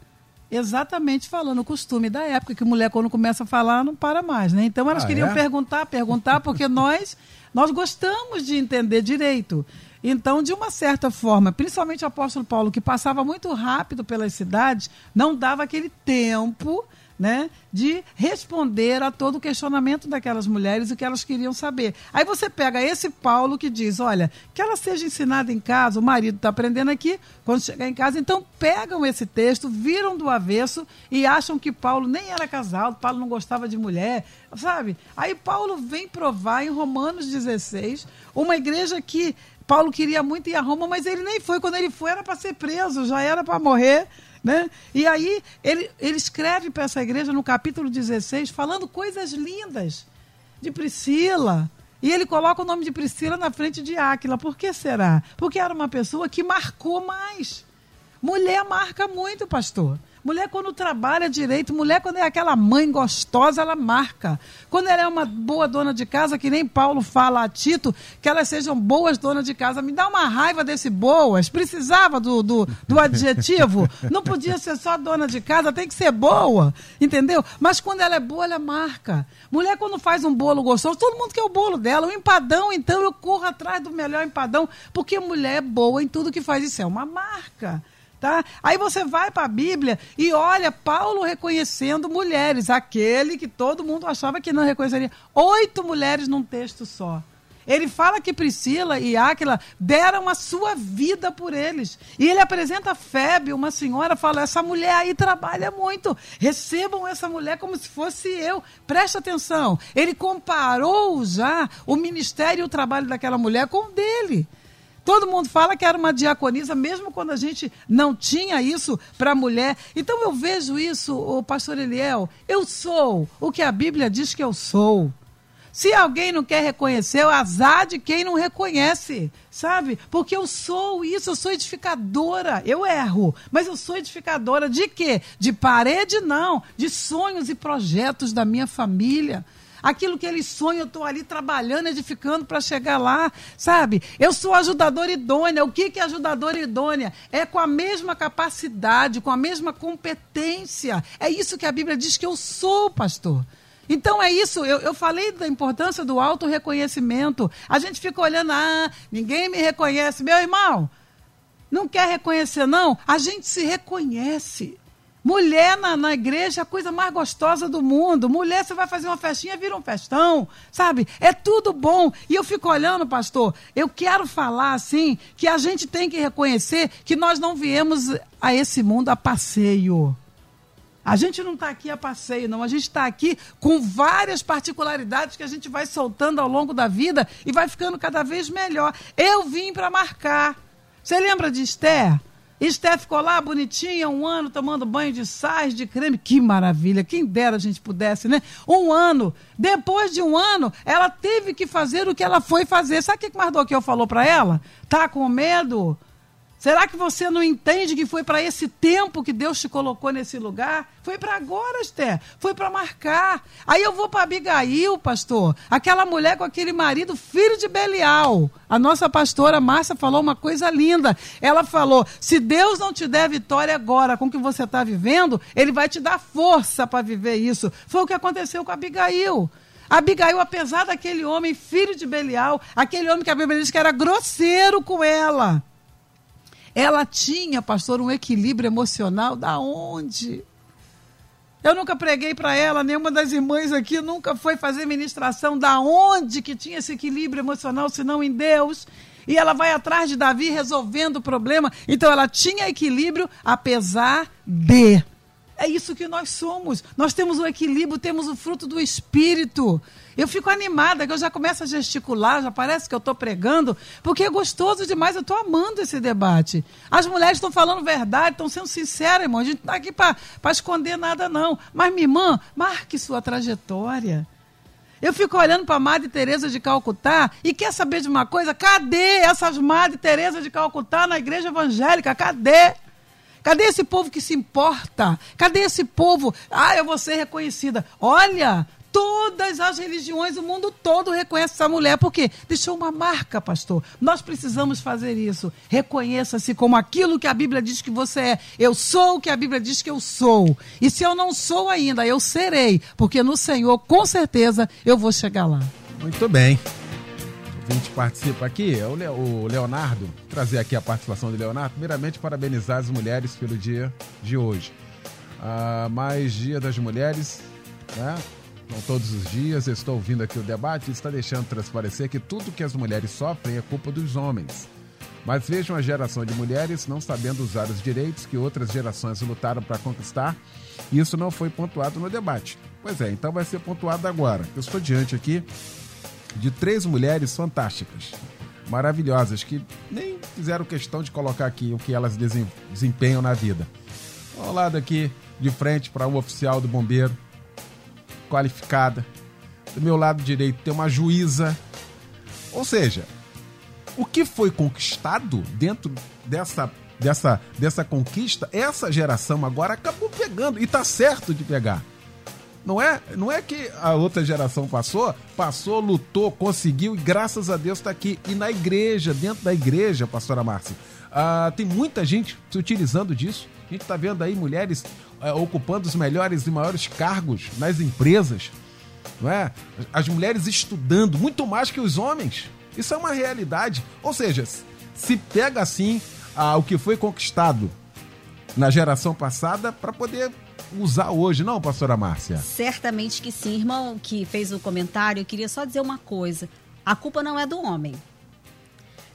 exatamente falando o costume da época, que mulher quando começa a falar não para mais, né? Então elas ah, queriam é? perguntar, perguntar, porque nós, nós gostamos de entender direito. Então, de uma certa forma, principalmente o apóstolo Paulo, que passava muito rápido pelas cidades, não dava aquele tempo né, de responder a todo o questionamento daquelas mulheres o que elas queriam saber. Aí você pega esse Paulo que diz: olha, que ela seja ensinada em casa, o marido está aprendendo aqui, quando chegar em casa. Então pegam esse texto, viram do avesso e acham que Paulo nem era casado, Paulo não gostava de mulher, sabe? Aí Paulo vem provar em Romanos 16, uma igreja que Paulo queria muito ir a Roma, mas ele nem foi. Quando ele foi, era para ser preso, já era para morrer. Né? E aí ele, ele escreve para essa igreja no capítulo 16, falando coisas lindas de Priscila. E ele coloca o nome de Priscila na frente de Áquila. Por que será? Porque era uma pessoa que marcou mais. Mulher marca muito, pastor. Mulher, quando trabalha direito, mulher, quando é aquela mãe gostosa, ela marca. Quando ela é uma boa dona de casa, que nem Paulo fala a Tito, que elas sejam boas donas de casa. Me dá uma raiva desse boas. Precisava do, do, do adjetivo. Não podia ser só dona de casa, tem que ser boa. Entendeu? Mas quando ela é boa, ela marca. Mulher, quando faz um bolo gostoso, todo mundo quer o bolo dela. O empadão, então, eu corro atrás do melhor empadão, porque mulher é boa em tudo que faz. Isso é uma marca. Tá? Aí você vai para a Bíblia e olha Paulo reconhecendo mulheres, aquele que todo mundo achava que não reconheceria. Oito mulheres num texto só. Ele fala que Priscila e Áquila deram a sua vida por eles. E ele apresenta Febe, uma senhora, fala: essa mulher aí trabalha muito. Recebam essa mulher como se fosse eu. Presta atenção. Ele comparou já o ministério e o trabalho daquela mulher com o dele. Todo mundo fala que era uma diaconisa, mesmo quando a gente não tinha isso para a mulher. Então eu vejo isso, o pastor Eliel, eu sou o que a Bíblia diz que eu sou. Se alguém não quer reconhecer, o azar de quem não reconhece, sabe? Porque eu sou isso, eu sou edificadora. Eu erro, mas eu sou edificadora de quê? De parede, não. De sonhos e projetos da minha família aquilo que eles sonham, eu estou ali trabalhando, edificando para chegar lá, sabe? Eu sou ajudadora idônea. O que, que é ajudadora idônea? É com a mesma capacidade, com a mesma competência. É isso que a Bíblia diz que eu sou, pastor. Então é isso, eu, eu falei da importância do auto-reconhecimento. A gente fica olhando, ah, ninguém me reconhece. Meu irmão, não quer reconhecer, não? A gente se reconhece. Mulher na, na igreja é a coisa mais gostosa do mundo. Mulher, você vai fazer uma festinha, vira um festão, sabe? É tudo bom. E eu fico olhando, pastor, eu quero falar assim, que a gente tem que reconhecer que nós não viemos a esse mundo a passeio. A gente não está aqui a passeio, não. A gente está aqui com várias particularidades que a gente vai soltando ao longo da vida e vai ficando cada vez melhor. Eu vim para marcar. Você lembra de Esther? Esté ficou lá bonitinha, um ano tomando banho de sais, de creme. Que maravilha! Quem dera a gente pudesse, né? Um ano. Depois de um ano, ela teve que fazer o que ela foi fazer. Sabe o que Mardoqueu falou para ela? Tá com medo? Será que você não entende que foi para esse tempo que Deus te colocou nesse lugar? Foi para agora, Esther. Foi para marcar. Aí eu vou para Abigail, pastor. Aquela mulher com aquele marido, filho de Belial. A nossa pastora Márcia falou uma coisa linda. Ela falou: se Deus não te der vitória agora com o que você está vivendo, Ele vai te dar força para viver isso. Foi o que aconteceu com Abigail. Abigail, apesar daquele homem, filho de Belial, aquele homem que a Bíblia diz que era grosseiro com ela. Ela tinha, pastor, um equilíbrio emocional da onde? Eu nunca preguei para ela, nenhuma das irmãs aqui nunca foi fazer ministração da onde que tinha esse equilíbrio emocional, senão em Deus. E ela vai atrás de Davi resolvendo o problema. Então ela tinha equilíbrio apesar de. É isso que nós somos. Nós temos o equilíbrio, temos o fruto do Espírito. Eu fico animada, que eu já começo a gesticular, já parece que eu estou pregando, porque é gostoso demais, eu estou amando esse debate. As mulheres estão falando verdade, estão sendo sinceras, irmão. A gente não está aqui para esconder nada, não. Mas, minha irmã, marque sua trajetória. Eu fico olhando para a Madre Teresa de Calcutá e quer saber de uma coisa? Cadê essas Madre Teresa de Calcutá na igreja evangélica? Cadê? Cadê esse povo que se importa? Cadê esse povo? Ah, eu vou ser reconhecida. Olha, todas as religiões, o mundo todo reconhece essa mulher, porque deixou uma marca, pastor. Nós precisamos fazer isso. Reconheça-se como aquilo que a Bíblia diz que você é. Eu sou o que a Bíblia diz que eu sou. E se eu não sou ainda, eu serei, porque no Senhor, com certeza, eu vou chegar lá. Muito bem. A gente participa aqui, é o Leonardo, trazer aqui a participação do Leonardo. Primeiramente, parabenizar as mulheres pelo dia de hoje. Ah, mais Dia das Mulheres, né? Não todos os dias, estou ouvindo aqui o debate e está deixando transparecer que tudo que as mulheres sofrem é culpa dos homens. Mas vejam a geração de mulheres não sabendo usar os direitos que outras gerações lutaram para conquistar. E isso não foi pontuado no debate. Pois é, então vai ser pontuado agora. Eu estou diante aqui de três mulheres fantásticas, maravilhosas, que nem fizeram questão de colocar aqui o que elas desempenham na vida. Ao lado aqui, de frente para um oficial do bombeiro, qualificada. Do meu lado direito tem uma juíza. Ou seja, o que foi conquistado dentro dessa, dessa, dessa conquista, essa geração agora acabou pegando. E tá certo de pegar. Não é, não é que a outra geração passou, passou, lutou, conseguiu e graças a Deus está aqui. E na igreja, dentro da igreja, pastora Márcia, ah, tem muita gente se utilizando disso. A gente está vendo aí mulheres é, ocupando os melhores e maiores cargos nas empresas, não é? As mulheres estudando muito mais que os homens. Isso é uma realidade. Ou seja, se pega assim ah, o que foi conquistado na geração passada para poder usar hoje, não, pastora Márcia? Certamente que sim, irmão, que fez o comentário. Eu queria só dizer uma coisa: a culpa não é do homem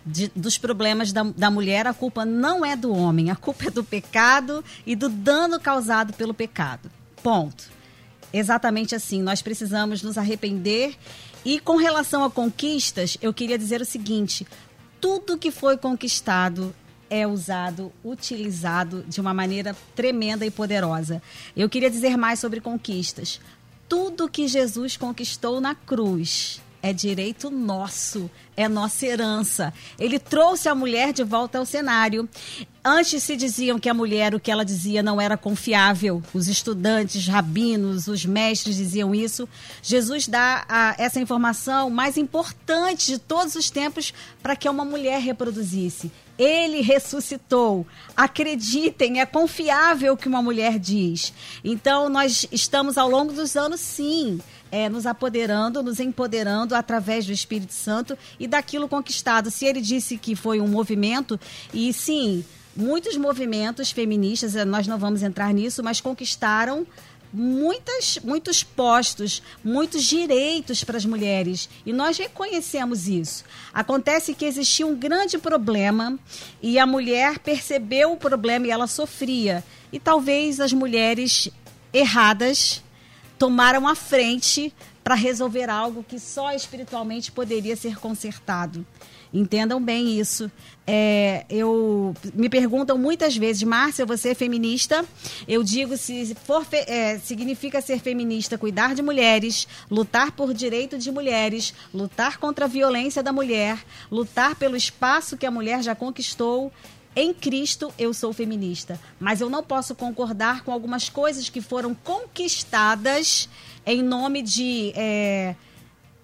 de, dos problemas da, da mulher, a culpa não é do homem, a culpa é do pecado e do dano causado pelo pecado. Ponto. Exatamente assim. Nós precisamos nos arrepender. E com relação a conquistas, eu queria dizer o seguinte: tudo que foi conquistado é usado, utilizado de uma maneira tremenda e poderosa. Eu queria dizer mais sobre conquistas. Tudo que Jesus conquistou na cruz é direito nosso, é nossa herança. Ele trouxe a mulher de volta ao cenário. Antes se diziam que a mulher, o que ela dizia, não era confiável. Os estudantes, rabinos, os mestres diziam isso. Jesus dá a, essa informação mais importante de todos os tempos para que uma mulher reproduzisse. Ele ressuscitou. Acreditem, é confiável o que uma mulher diz. Então, nós estamos ao longo dos anos, sim, é, nos apoderando, nos empoderando através do Espírito Santo e daquilo conquistado. Se ele disse que foi um movimento, e sim, muitos movimentos feministas, eh, nós não vamos entrar nisso, mas conquistaram muitas, muitos postos, muitos direitos para as mulheres. E nós reconhecemos isso. Acontece que existia um grande problema e a mulher percebeu o problema e ela sofria. E talvez as mulheres erradas tomaram a frente para resolver algo que só espiritualmente poderia ser consertado. Entendam bem isso. É, eu me perguntam muitas vezes, Márcia, você é feminista? Eu digo se for é, significa ser feminista, cuidar de mulheres, lutar por direito de mulheres, lutar contra a violência da mulher, lutar pelo espaço que a mulher já conquistou em Cristo eu sou feminista, mas eu não posso concordar com algumas coisas que foram conquistadas em nome de é,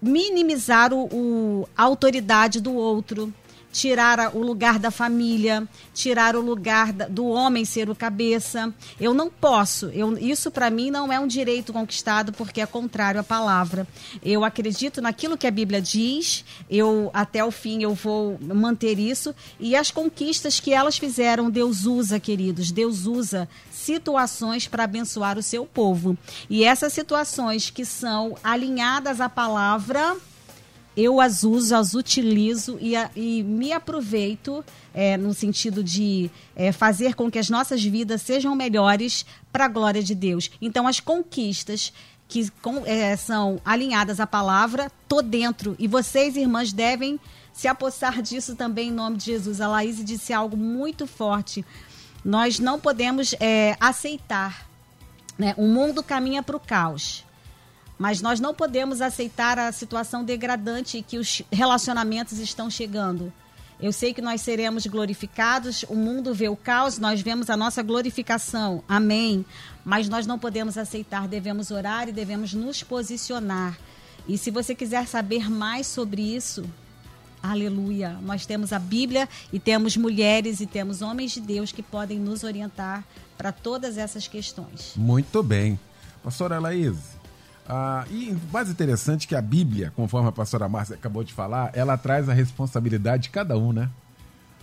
minimizar o, o, a autoridade do outro, tirar o lugar da família, tirar o lugar do homem ser o cabeça. Eu não posso. Eu, isso para mim não é um direito conquistado porque é contrário à palavra. Eu acredito naquilo que a Bíblia diz. Eu até o fim eu vou manter isso e as conquistas que elas fizeram, Deus usa, queridos. Deus usa situações para abençoar o seu povo. E essas situações que são alinhadas à palavra, eu as uso, as utilizo e, a, e me aproveito é, no sentido de é, fazer com que as nossas vidas sejam melhores para a glória de Deus. Então, as conquistas que com, é, são alinhadas à palavra, tô dentro. E vocês, irmãs, devem se apossar disso também em nome de Jesus. A Laís disse algo muito forte. Nós não podemos é, aceitar. Né? O mundo caminha para o caos. Mas nós não podemos aceitar a situação degradante que os relacionamentos estão chegando. Eu sei que nós seremos glorificados, o mundo vê o caos, nós vemos a nossa glorificação. Amém. Mas nós não podemos aceitar, devemos orar e devemos nos posicionar. E se você quiser saber mais sobre isso, aleluia, nós temos a Bíblia e temos mulheres e temos homens de Deus que podem nos orientar para todas essas questões. Muito bem. Pastora Laís, ah, e mais interessante que a Bíblia, conforme a pastora Márcia acabou de falar, ela traz a responsabilidade de cada um, né?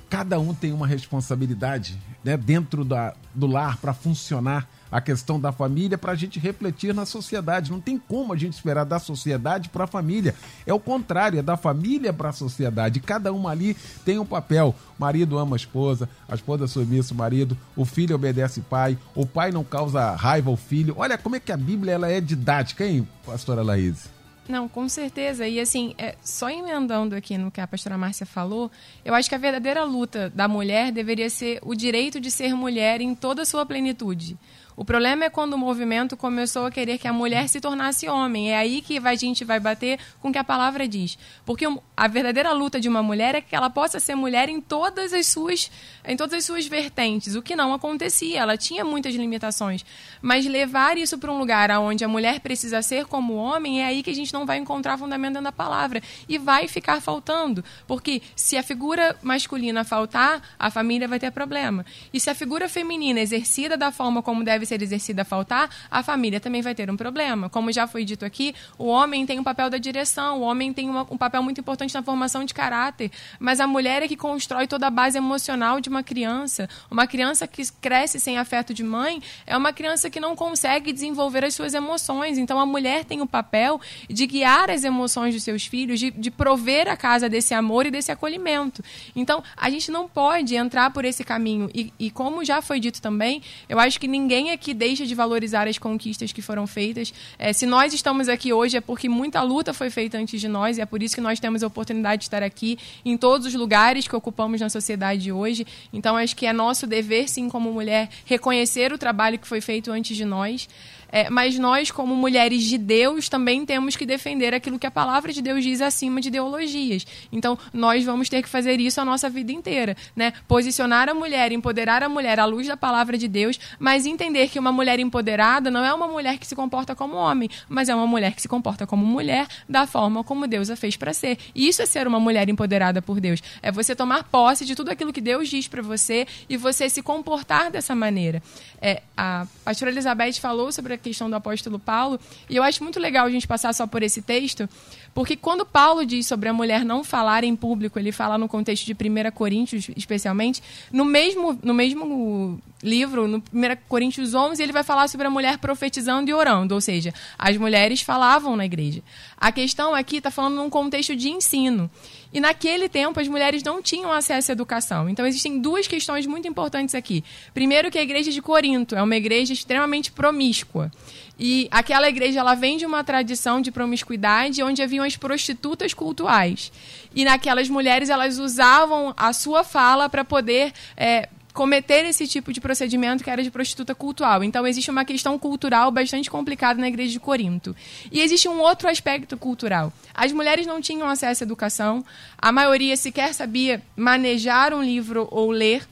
Cada um tem uma responsabilidade né, dentro da, do lar para funcionar a questão da família para a gente refletir na sociedade. Não tem como a gente esperar da sociedade para a família. É o contrário, é da família para a sociedade. Cada uma ali tem um papel. O marido ama a esposa, a esposa submissa o marido, o filho obedece o pai, o pai não causa raiva ao filho. Olha como é que a Bíblia ela é didática, hein, pastora Laís? Não, com certeza. E assim, é, só emendando aqui no que a pastora Márcia falou, eu acho que a verdadeira luta da mulher deveria ser o direito de ser mulher em toda a sua plenitude. O problema é quando o movimento começou a querer que a mulher se tornasse homem. É aí que a gente vai bater com o que a palavra diz. Porque a verdadeira luta de uma mulher é que ela possa ser mulher em todas as suas, em todas as suas vertentes, o que não acontecia. Ela tinha muitas limitações. Mas levar isso para um lugar onde a mulher precisa ser como homem, é aí que a gente não vai encontrar fundamento da palavra. E vai ficar faltando. Porque se a figura masculina faltar, a família vai ter problema. E se a figura feminina exercida da forma como deve deve ser exercida faltar, a família também vai ter um problema. Como já foi dito aqui, o homem tem um papel da direção, o homem tem uma, um papel muito importante na formação de caráter, mas a mulher é que constrói toda a base emocional de uma criança. Uma criança que cresce sem afeto de mãe é uma criança que não consegue desenvolver as suas emoções. Então a mulher tem o papel de guiar as emoções dos seus filhos, de, de prover a casa desse amor e desse acolhimento. Então a gente não pode entrar por esse caminho. E, e como já foi dito também, eu acho que ninguém que deixa de valorizar as conquistas que foram feitas. É, se nós estamos aqui hoje é porque muita luta foi feita antes de nós e é por isso que nós temos a oportunidade de estar aqui em todos os lugares que ocupamos na sociedade hoje. Então acho que é nosso dever, sim, como mulher, reconhecer o trabalho que foi feito antes de nós. É, mas nós, como mulheres de Deus, também temos que defender aquilo que a palavra de Deus diz acima de ideologias. Então, nós vamos ter que fazer isso a nossa vida inteira, né? Posicionar a mulher, empoderar a mulher à luz da palavra de Deus, mas entender que uma mulher empoderada não é uma mulher que se comporta como homem, mas é uma mulher que se comporta como mulher da forma como Deus a fez para ser. E isso é ser uma mulher empoderada por Deus. É você tomar posse de tudo aquilo que Deus diz para você e você se comportar dessa maneira. É, a pastora Elizabeth falou sobre a questão do apóstolo Paulo, e eu acho muito legal a gente passar só por esse texto, porque quando Paulo diz sobre a mulher não falar em público, ele fala no contexto de 1 Coríntios, especialmente, no mesmo, no mesmo livro, no 1 Coríntios 11, ele vai falar sobre a mulher profetizando e orando, ou seja, as mulheres falavam na igreja. A questão aqui está falando num contexto de ensino. E naquele tempo as mulheres não tinham acesso à educação. Então existem duas questões muito importantes aqui. Primeiro que a igreja de Corinto é uma igreja extremamente promíscua. E aquela igreja ela vem de uma tradição de promiscuidade onde haviam as prostitutas cultuais. E naquelas mulheres elas usavam a sua fala para poder é, cometer esse tipo de procedimento que era de prostituta cultural. Então existe uma questão cultural bastante complicada na igreja de Corinto. E existe um outro aspecto cultural. As mulheres não tinham acesso à educação, a maioria sequer sabia manejar um livro ou ler.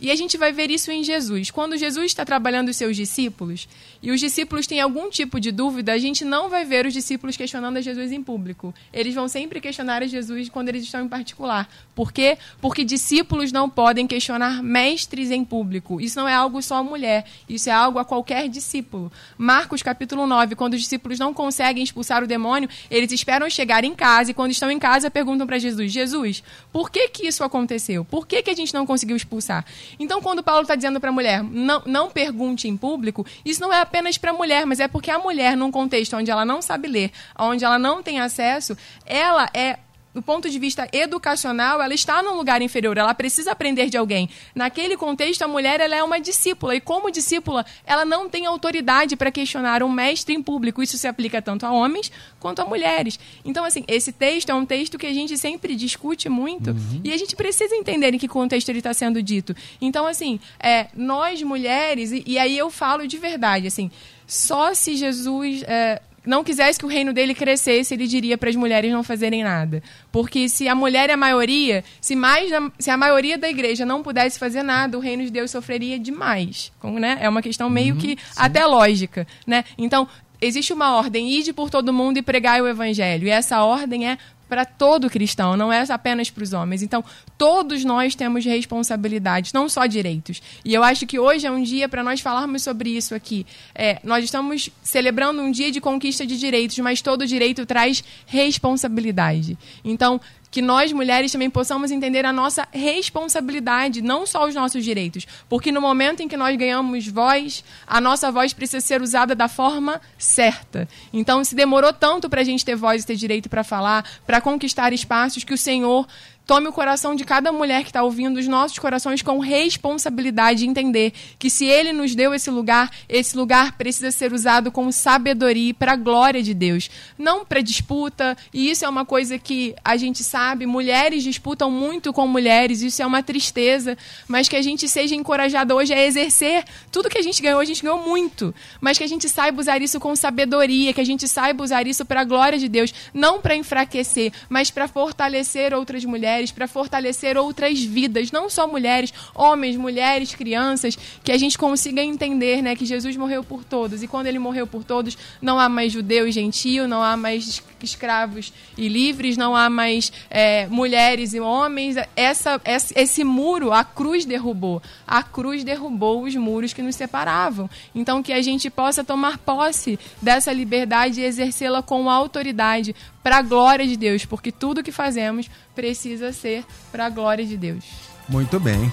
E a gente vai ver isso em Jesus. Quando Jesus está trabalhando os seus discípulos e os discípulos têm algum tipo de dúvida, a gente não vai ver os discípulos questionando a Jesus em público. Eles vão sempre questionar a Jesus quando eles estão em particular. Por quê? Porque discípulos não podem questionar mestres em público. Isso não é algo só a mulher, isso é algo a qualquer discípulo. Marcos capítulo 9, quando os discípulos não conseguem expulsar o demônio, eles esperam chegar em casa e quando estão em casa perguntam para Jesus: Jesus, por que que isso aconteceu? Por que que a gente não conseguiu expulsar? Então, quando Paulo está dizendo para a mulher, não, não pergunte em público, isso não é apenas para a mulher, mas é porque a mulher, num contexto onde ela não sabe ler, onde ela não tem acesso, ela é do ponto de vista educacional, ela está num lugar inferior, ela precisa aprender de alguém. Naquele contexto, a mulher ela é uma discípula, e como discípula, ela não tem autoridade para questionar um mestre em público. Isso se aplica tanto a homens quanto a mulheres. Então, assim, esse texto é um texto que a gente sempre discute muito, uhum. e a gente precisa entender em que contexto ele está sendo dito. Então, assim, é, nós mulheres, e, e aí eu falo de verdade, assim, só se Jesus é, não quisesse que o reino dele crescesse, ele diria para as mulheres não fazerem nada. Porque se a mulher é a maioria, se, mais se a maioria da igreja não pudesse fazer nada, o reino de Deus sofreria demais. Como, né? É uma questão meio uhum, que sim. até lógica. Né? Então, existe uma ordem, ide por todo mundo e pregai o evangelho. E essa ordem é para todo cristão, não é apenas para os homens. Então, todos nós temos responsabilidades, não só direitos. E eu acho que hoje é um dia para nós falarmos sobre isso aqui. É, nós estamos celebrando um dia de conquista de direitos, mas todo direito traz responsabilidade. Então, que nós mulheres também possamos entender a nossa responsabilidade, não só os nossos direitos, porque no momento em que nós ganhamos voz, a nossa voz precisa ser usada da forma certa. Então, se demorou tanto para a gente ter voz e ter direito para falar, para conquistar espaços que o Senhor Tome o coração de cada mulher que está ouvindo, os nossos corações com responsabilidade de entender que se Ele nos deu esse lugar, esse lugar precisa ser usado com sabedoria para a glória de Deus, não para disputa. E isso é uma coisa que a gente sabe, mulheres disputam muito com mulheres, isso é uma tristeza, mas que a gente seja encorajada hoje a exercer tudo que a gente ganhou, a gente ganhou muito, mas que a gente saiba usar isso com sabedoria, que a gente saiba usar isso para a glória de Deus, não para enfraquecer, mas para fortalecer outras mulheres mulheres, para fortalecer outras vidas, não só mulheres, homens, mulheres, crianças, que a gente consiga entender né, que Jesus morreu por todos. E quando ele morreu por todos, não há mais judeu e gentio, não há mais escravos e livres, não há mais é, mulheres e homens. Essa, esse muro, a cruz derrubou. A cruz derrubou os muros que nos separavam. Então, que a gente possa tomar posse dessa liberdade e exercê-la com autoridade para a glória de Deus, porque tudo que fazemos precisa ser para a glória de Deus. Muito bem.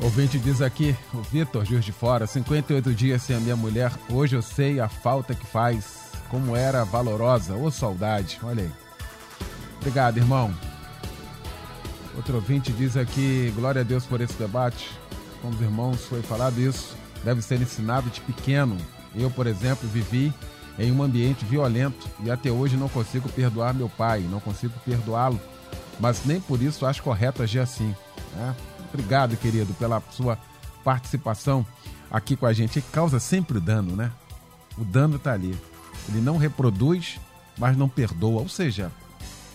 Ouvinte diz aqui, o Vitor Juiz de Fora, 58 dias sem a minha mulher, hoje eu sei a falta que faz como era valorosa. Ô, saudade, olha aí. Obrigado, irmão. Outro ouvinte diz aqui, glória a Deus por esse debate. Como os irmãos foi falado isso, deve ser ensinado de pequeno. Eu, por exemplo, vivi em um ambiente violento e até hoje não consigo perdoar meu pai, não consigo perdoá-lo, mas nem por isso acho correto agir assim. Né? Obrigado, querido, pela sua participação aqui com a gente. E causa sempre dano, né? O dano está ali. Ele não reproduz, mas não perdoa. Ou seja,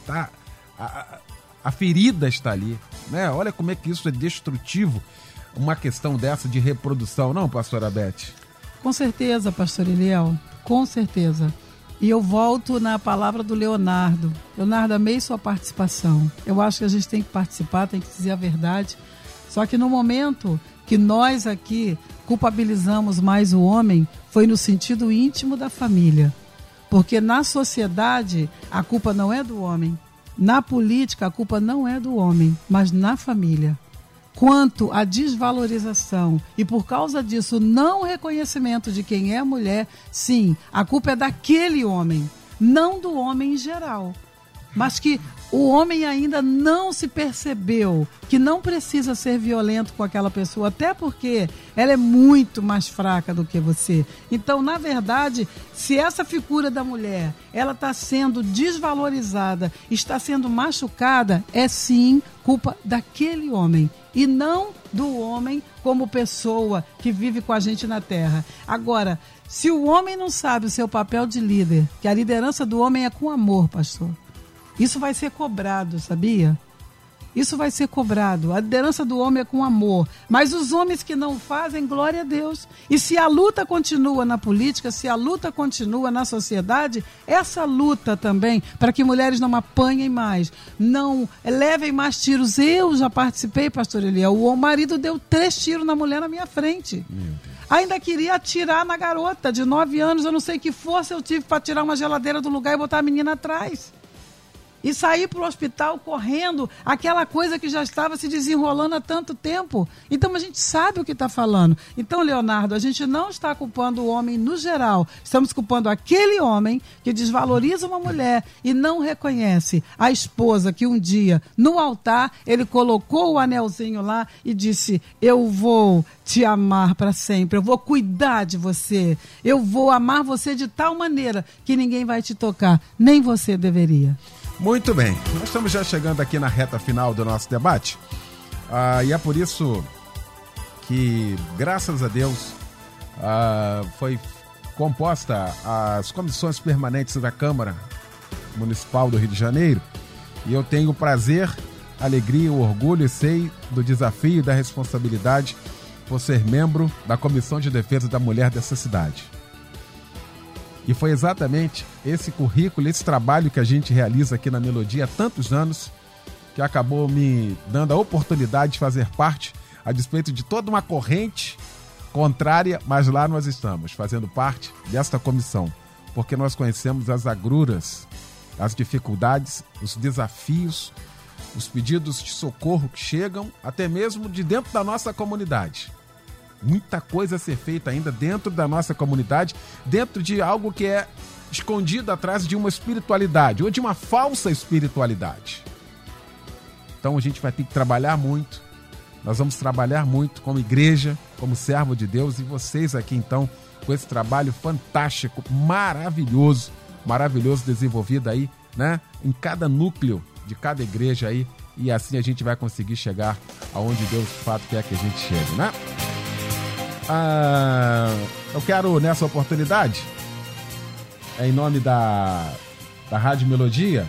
tá, a, a ferida está ali. Né? Olha como é que isso é destrutivo, uma questão dessa de reprodução, não, pastora Beth? Com certeza, pastor Eliel, com certeza. E eu volto na palavra do Leonardo. Leonardo, amei sua participação. Eu acho que a gente tem que participar, tem que dizer a verdade. Só que no momento que nós aqui culpabilizamos mais o homem, foi no sentido íntimo da família. Porque na sociedade a culpa não é do homem. Na política a culpa não é do homem, mas na família. Quanto à desvalorização e por causa disso não reconhecimento de quem é mulher, sim, a culpa é daquele homem, não do homem em geral. Mas que o homem ainda não se percebeu que não precisa ser violento com aquela pessoa, até porque ela é muito mais fraca do que você. Então, na verdade, se essa figura da mulher ela está sendo desvalorizada, está sendo machucada, é sim culpa daquele homem e não do homem como pessoa que vive com a gente na Terra. Agora, se o homem não sabe o seu papel de líder, que a liderança do homem é com amor, pastor isso vai ser cobrado, sabia? Isso vai ser cobrado. A liderança do homem é com amor. Mas os homens que não fazem, glória a Deus. E se a luta continua na política, se a luta continua na sociedade, essa luta também, para que mulheres não apanhem mais, não levem mais tiros. Eu já participei, pastor Eliel. O marido deu três tiros na mulher na minha frente. Ainda queria atirar na garota de nove anos. Eu não sei que força eu tive para tirar uma geladeira do lugar e botar a menina atrás e sair para o hospital correndo aquela coisa que já estava se desenrolando há tanto tempo. Então a gente sabe o que está falando. Então, Leonardo, a gente não está culpando o homem no geral, estamos culpando aquele homem que desvaloriza uma mulher e não reconhece a esposa que um dia, no altar, ele colocou o anelzinho lá e disse: Eu vou te amar para sempre, eu vou cuidar de você, eu vou amar você de tal maneira que ninguém vai te tocar, nem você deveria. Muito bem, nós estamos já chegando aqui na reta final do nosso debate. Ah, e é por isso que, graças a Deus, ah, foi composta as comissões permanentes da Câmara Municipal do Rio de Janeiro. E eu tenho o prazer, alegria, o orgulho e sei do desafio e da responsabilidade por ser membro da Comissão de Defesa da Mulher dessa cidade. E foi exatamente esse currículo, esse trabalho que a gente realiza aqui na Melodia há tantos anos, que acabou me dando a oportunidade de fazer parte, a despeito de toda uma corrente contrária, mas lá nós estamos, fazendo parte desta comissão, porque nós conhecemos as agruras, as dificuldades, os desafios, os pedidos de socorro que chegam até mesmo de dentro da nossa comunidade. Muita coisa a ser feita ainda dentro da nossa comunidade, dentro de algo que é escondido atrás de uma espiritualidade ou de uma falsa espiritualidade. Então a gente vai ter que trabalhar muito. Nós vamos trabalhar muito como igreja, como servo de Deus e vocês aqui então com esse trabalho fantástico, maravilhoso, maravilhoso desenvolvido aí, né, em cada núcleo de cada igreja aí e assim a gente vai conseguir chegar aonde Deus de fato quer que a gente chegue, né? Ah, eu quero nessa oportunidade, em nome da, da Rádio Melodia,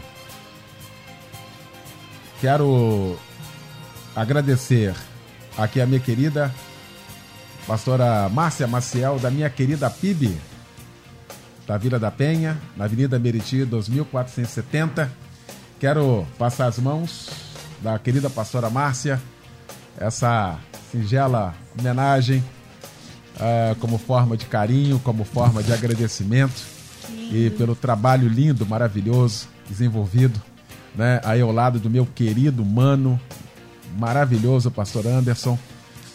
quero agradecer aqui a minha querida pastora Márcia Maciel, da minha querida PIB, da Vila da Penha, na Avenida Meriti, 2470. Quero passar as mãos da querida pastora Márcia, essa singela homenagem uh, como forma de carinho, como forma de agradecimento e pelo trabalho lindo, maravilhoso, desenvolvido, né? Aí ao lado do meu querido mano, maravilhoso pastor Anderson.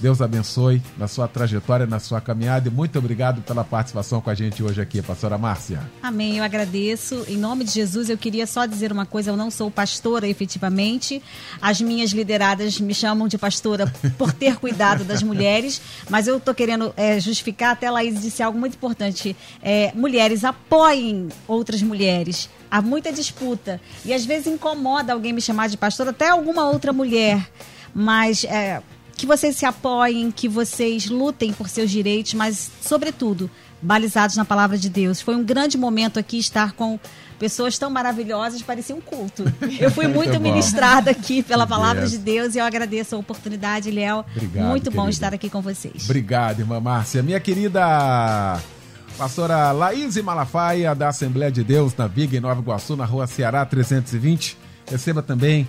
Deus abençoe na sua trajetória, na sua caminhada e muito obrigado pela participação com a gente hoje aqui, pastora Márcia. Amém, eu agradeço. Em nome de Jesus, eu queria só dizer uma coisa: eu não sou pastora efetivamente. As minhas lideradas me chamam de pastora por ter cuidado das mulheres, mas eu estou querendo é, justificar. Até a Laís disse algo muito importante: é, mulheres apoiem outras mulheres há muita disputa. E às vezes incomoda alguém me chamar de pastora, até alguma outra mulher. Mas é, que vocês se apoiem, que vocês lutem por seus direitos, mas, sobretudo, balizados na palavra de Deus. Foi um grande momento aqui estar com pessoas tão maravilhosas, parecia um culto. Eu fui muito, muito ministrada aqui pela palavra de Deus e eu agradeço a oportunidade, Léo. Obrigado, muito querida. bom estar aqui com vocês. Obrigado, irmã Márcia. Minha querida pastora Laís Malafaia, da Assembleia de Deus, na Viga, em Nova Iguaçu, na rua Ceará 320. Receba também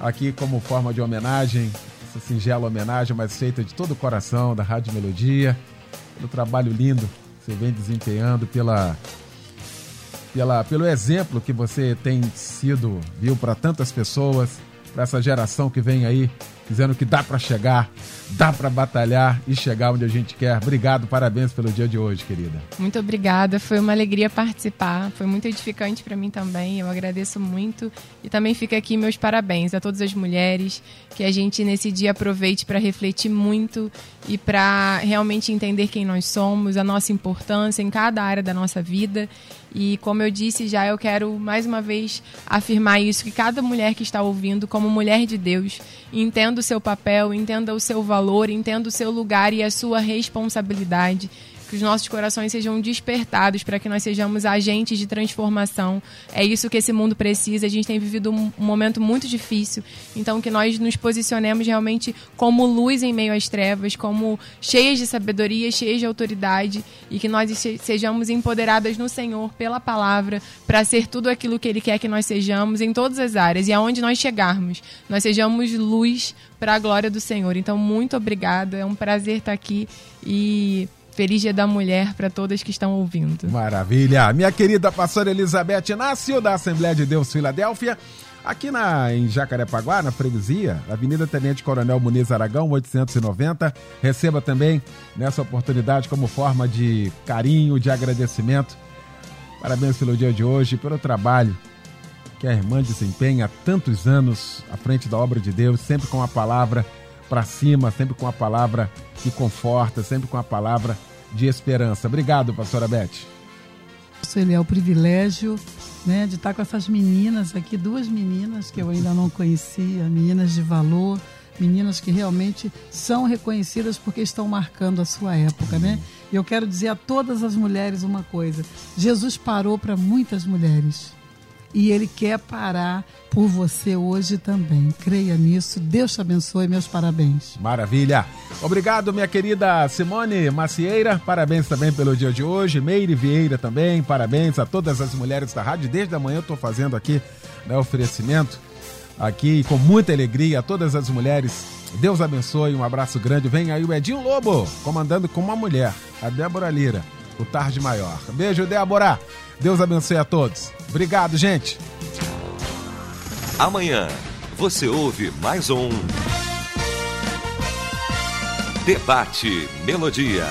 aqui como forma de homenagem essa singela homenagem, mas feita de todo o coração da Rádio Melodia, pelo trabalho lindo que você vem desempenhando, pela, pela, pelo exemplo que você tem sido, viu, para tantas pessoas, para essa geração que vem aí dizendo que dá para chegar, dá para batalhar e chegar onde a gente quer. Obrigado, parabéns pelo dia de hoje, querida. Muito obrigada, foi uma alegria participar, foi muito edificante para mim também. Eu agradeço muito e também fica aqui meus parabéns a todas as mulheres, que a gente nesse dia aproveite para refletir muito e para realmente entender quem nós somos, a nossa importância em cada área da nossa vida e como eu disse já, eu quero mais uma vez afirmar isso: que cada mulher que está ouvindo, como mulher de Deus, entenda o seu papel, entenda o seu valor, entenda o seu lugar e a sua responsabilidade os nossos corações sejam despertados para que nós sejamos agentes de transformação. É isso que esse mundo precisa. A gente tem vivido um momento muito difícil, então que nós nos posicionemos realmente como luz em meio às trevas, como cheias de sabedoria, cheias de autoridade e que nós sejamos empoderadas no Senhor pela palavra para ser tudo aquilo que Ele quer que nós sejamos em todas as áreas e aonde nós chegarmos, nós sejamos luz para a glória do Senhor. Então, muito obrigada. É um prazer estar aqui e Feliz Dia da Mulher para todas que estão ouvindo. Maravilha. Minha querida pastora Elizabeth Inácio, da Assembleia de Deus Filadélfia, aqui na, em Jacarepaguá, na freguesia, Avenida Tenente Coronel Muniz Aragão, 890. Receba também nessa oportunidade como forma de carinho, de agradecimento. Parabéns pelo dia de hoje, pelo trabalho que a irmã desempenha há tantos anos à frente da obra de Deus, sempre com a palavra para cima, sempre com a palavra que conforta, sempre com a palavra de esperança. Obrigado, pastora Beth. Ele é o privilégio né, de estar com essas meninas aqui, duas meninas que eu ainda não conhecia, meninas de valor, meninas que realmente são reconhecidas porque estão marcando a sua época, né? E eu quero dizer a todas as mulheres uma coisa: Jesus parou para muitas mulheres. E Ele quer parar por você hoje também. Creia nisso. Deus te abençoe. Meus parabéns. Maravilha. Obrigado, minha querida Simone Macieira. Parabéns também pelo dia de hoje. Meire Vieira também. Parabéns a todas as mulheres da rádio. Desde a manhã eu estou fazendo aqui né, oferecimento. Aqui com muita alegria a todas as mulheres. Deus abençoe. Um abraço grande. Vem aí o Edinho Lobo, comandando com uma mulher, a Débora Lira, o Tarde Maior. Beijo, Débora. Deus abençoe a todos. Obrigado, gente. Amanhã você ouve mais um Debate Melodia.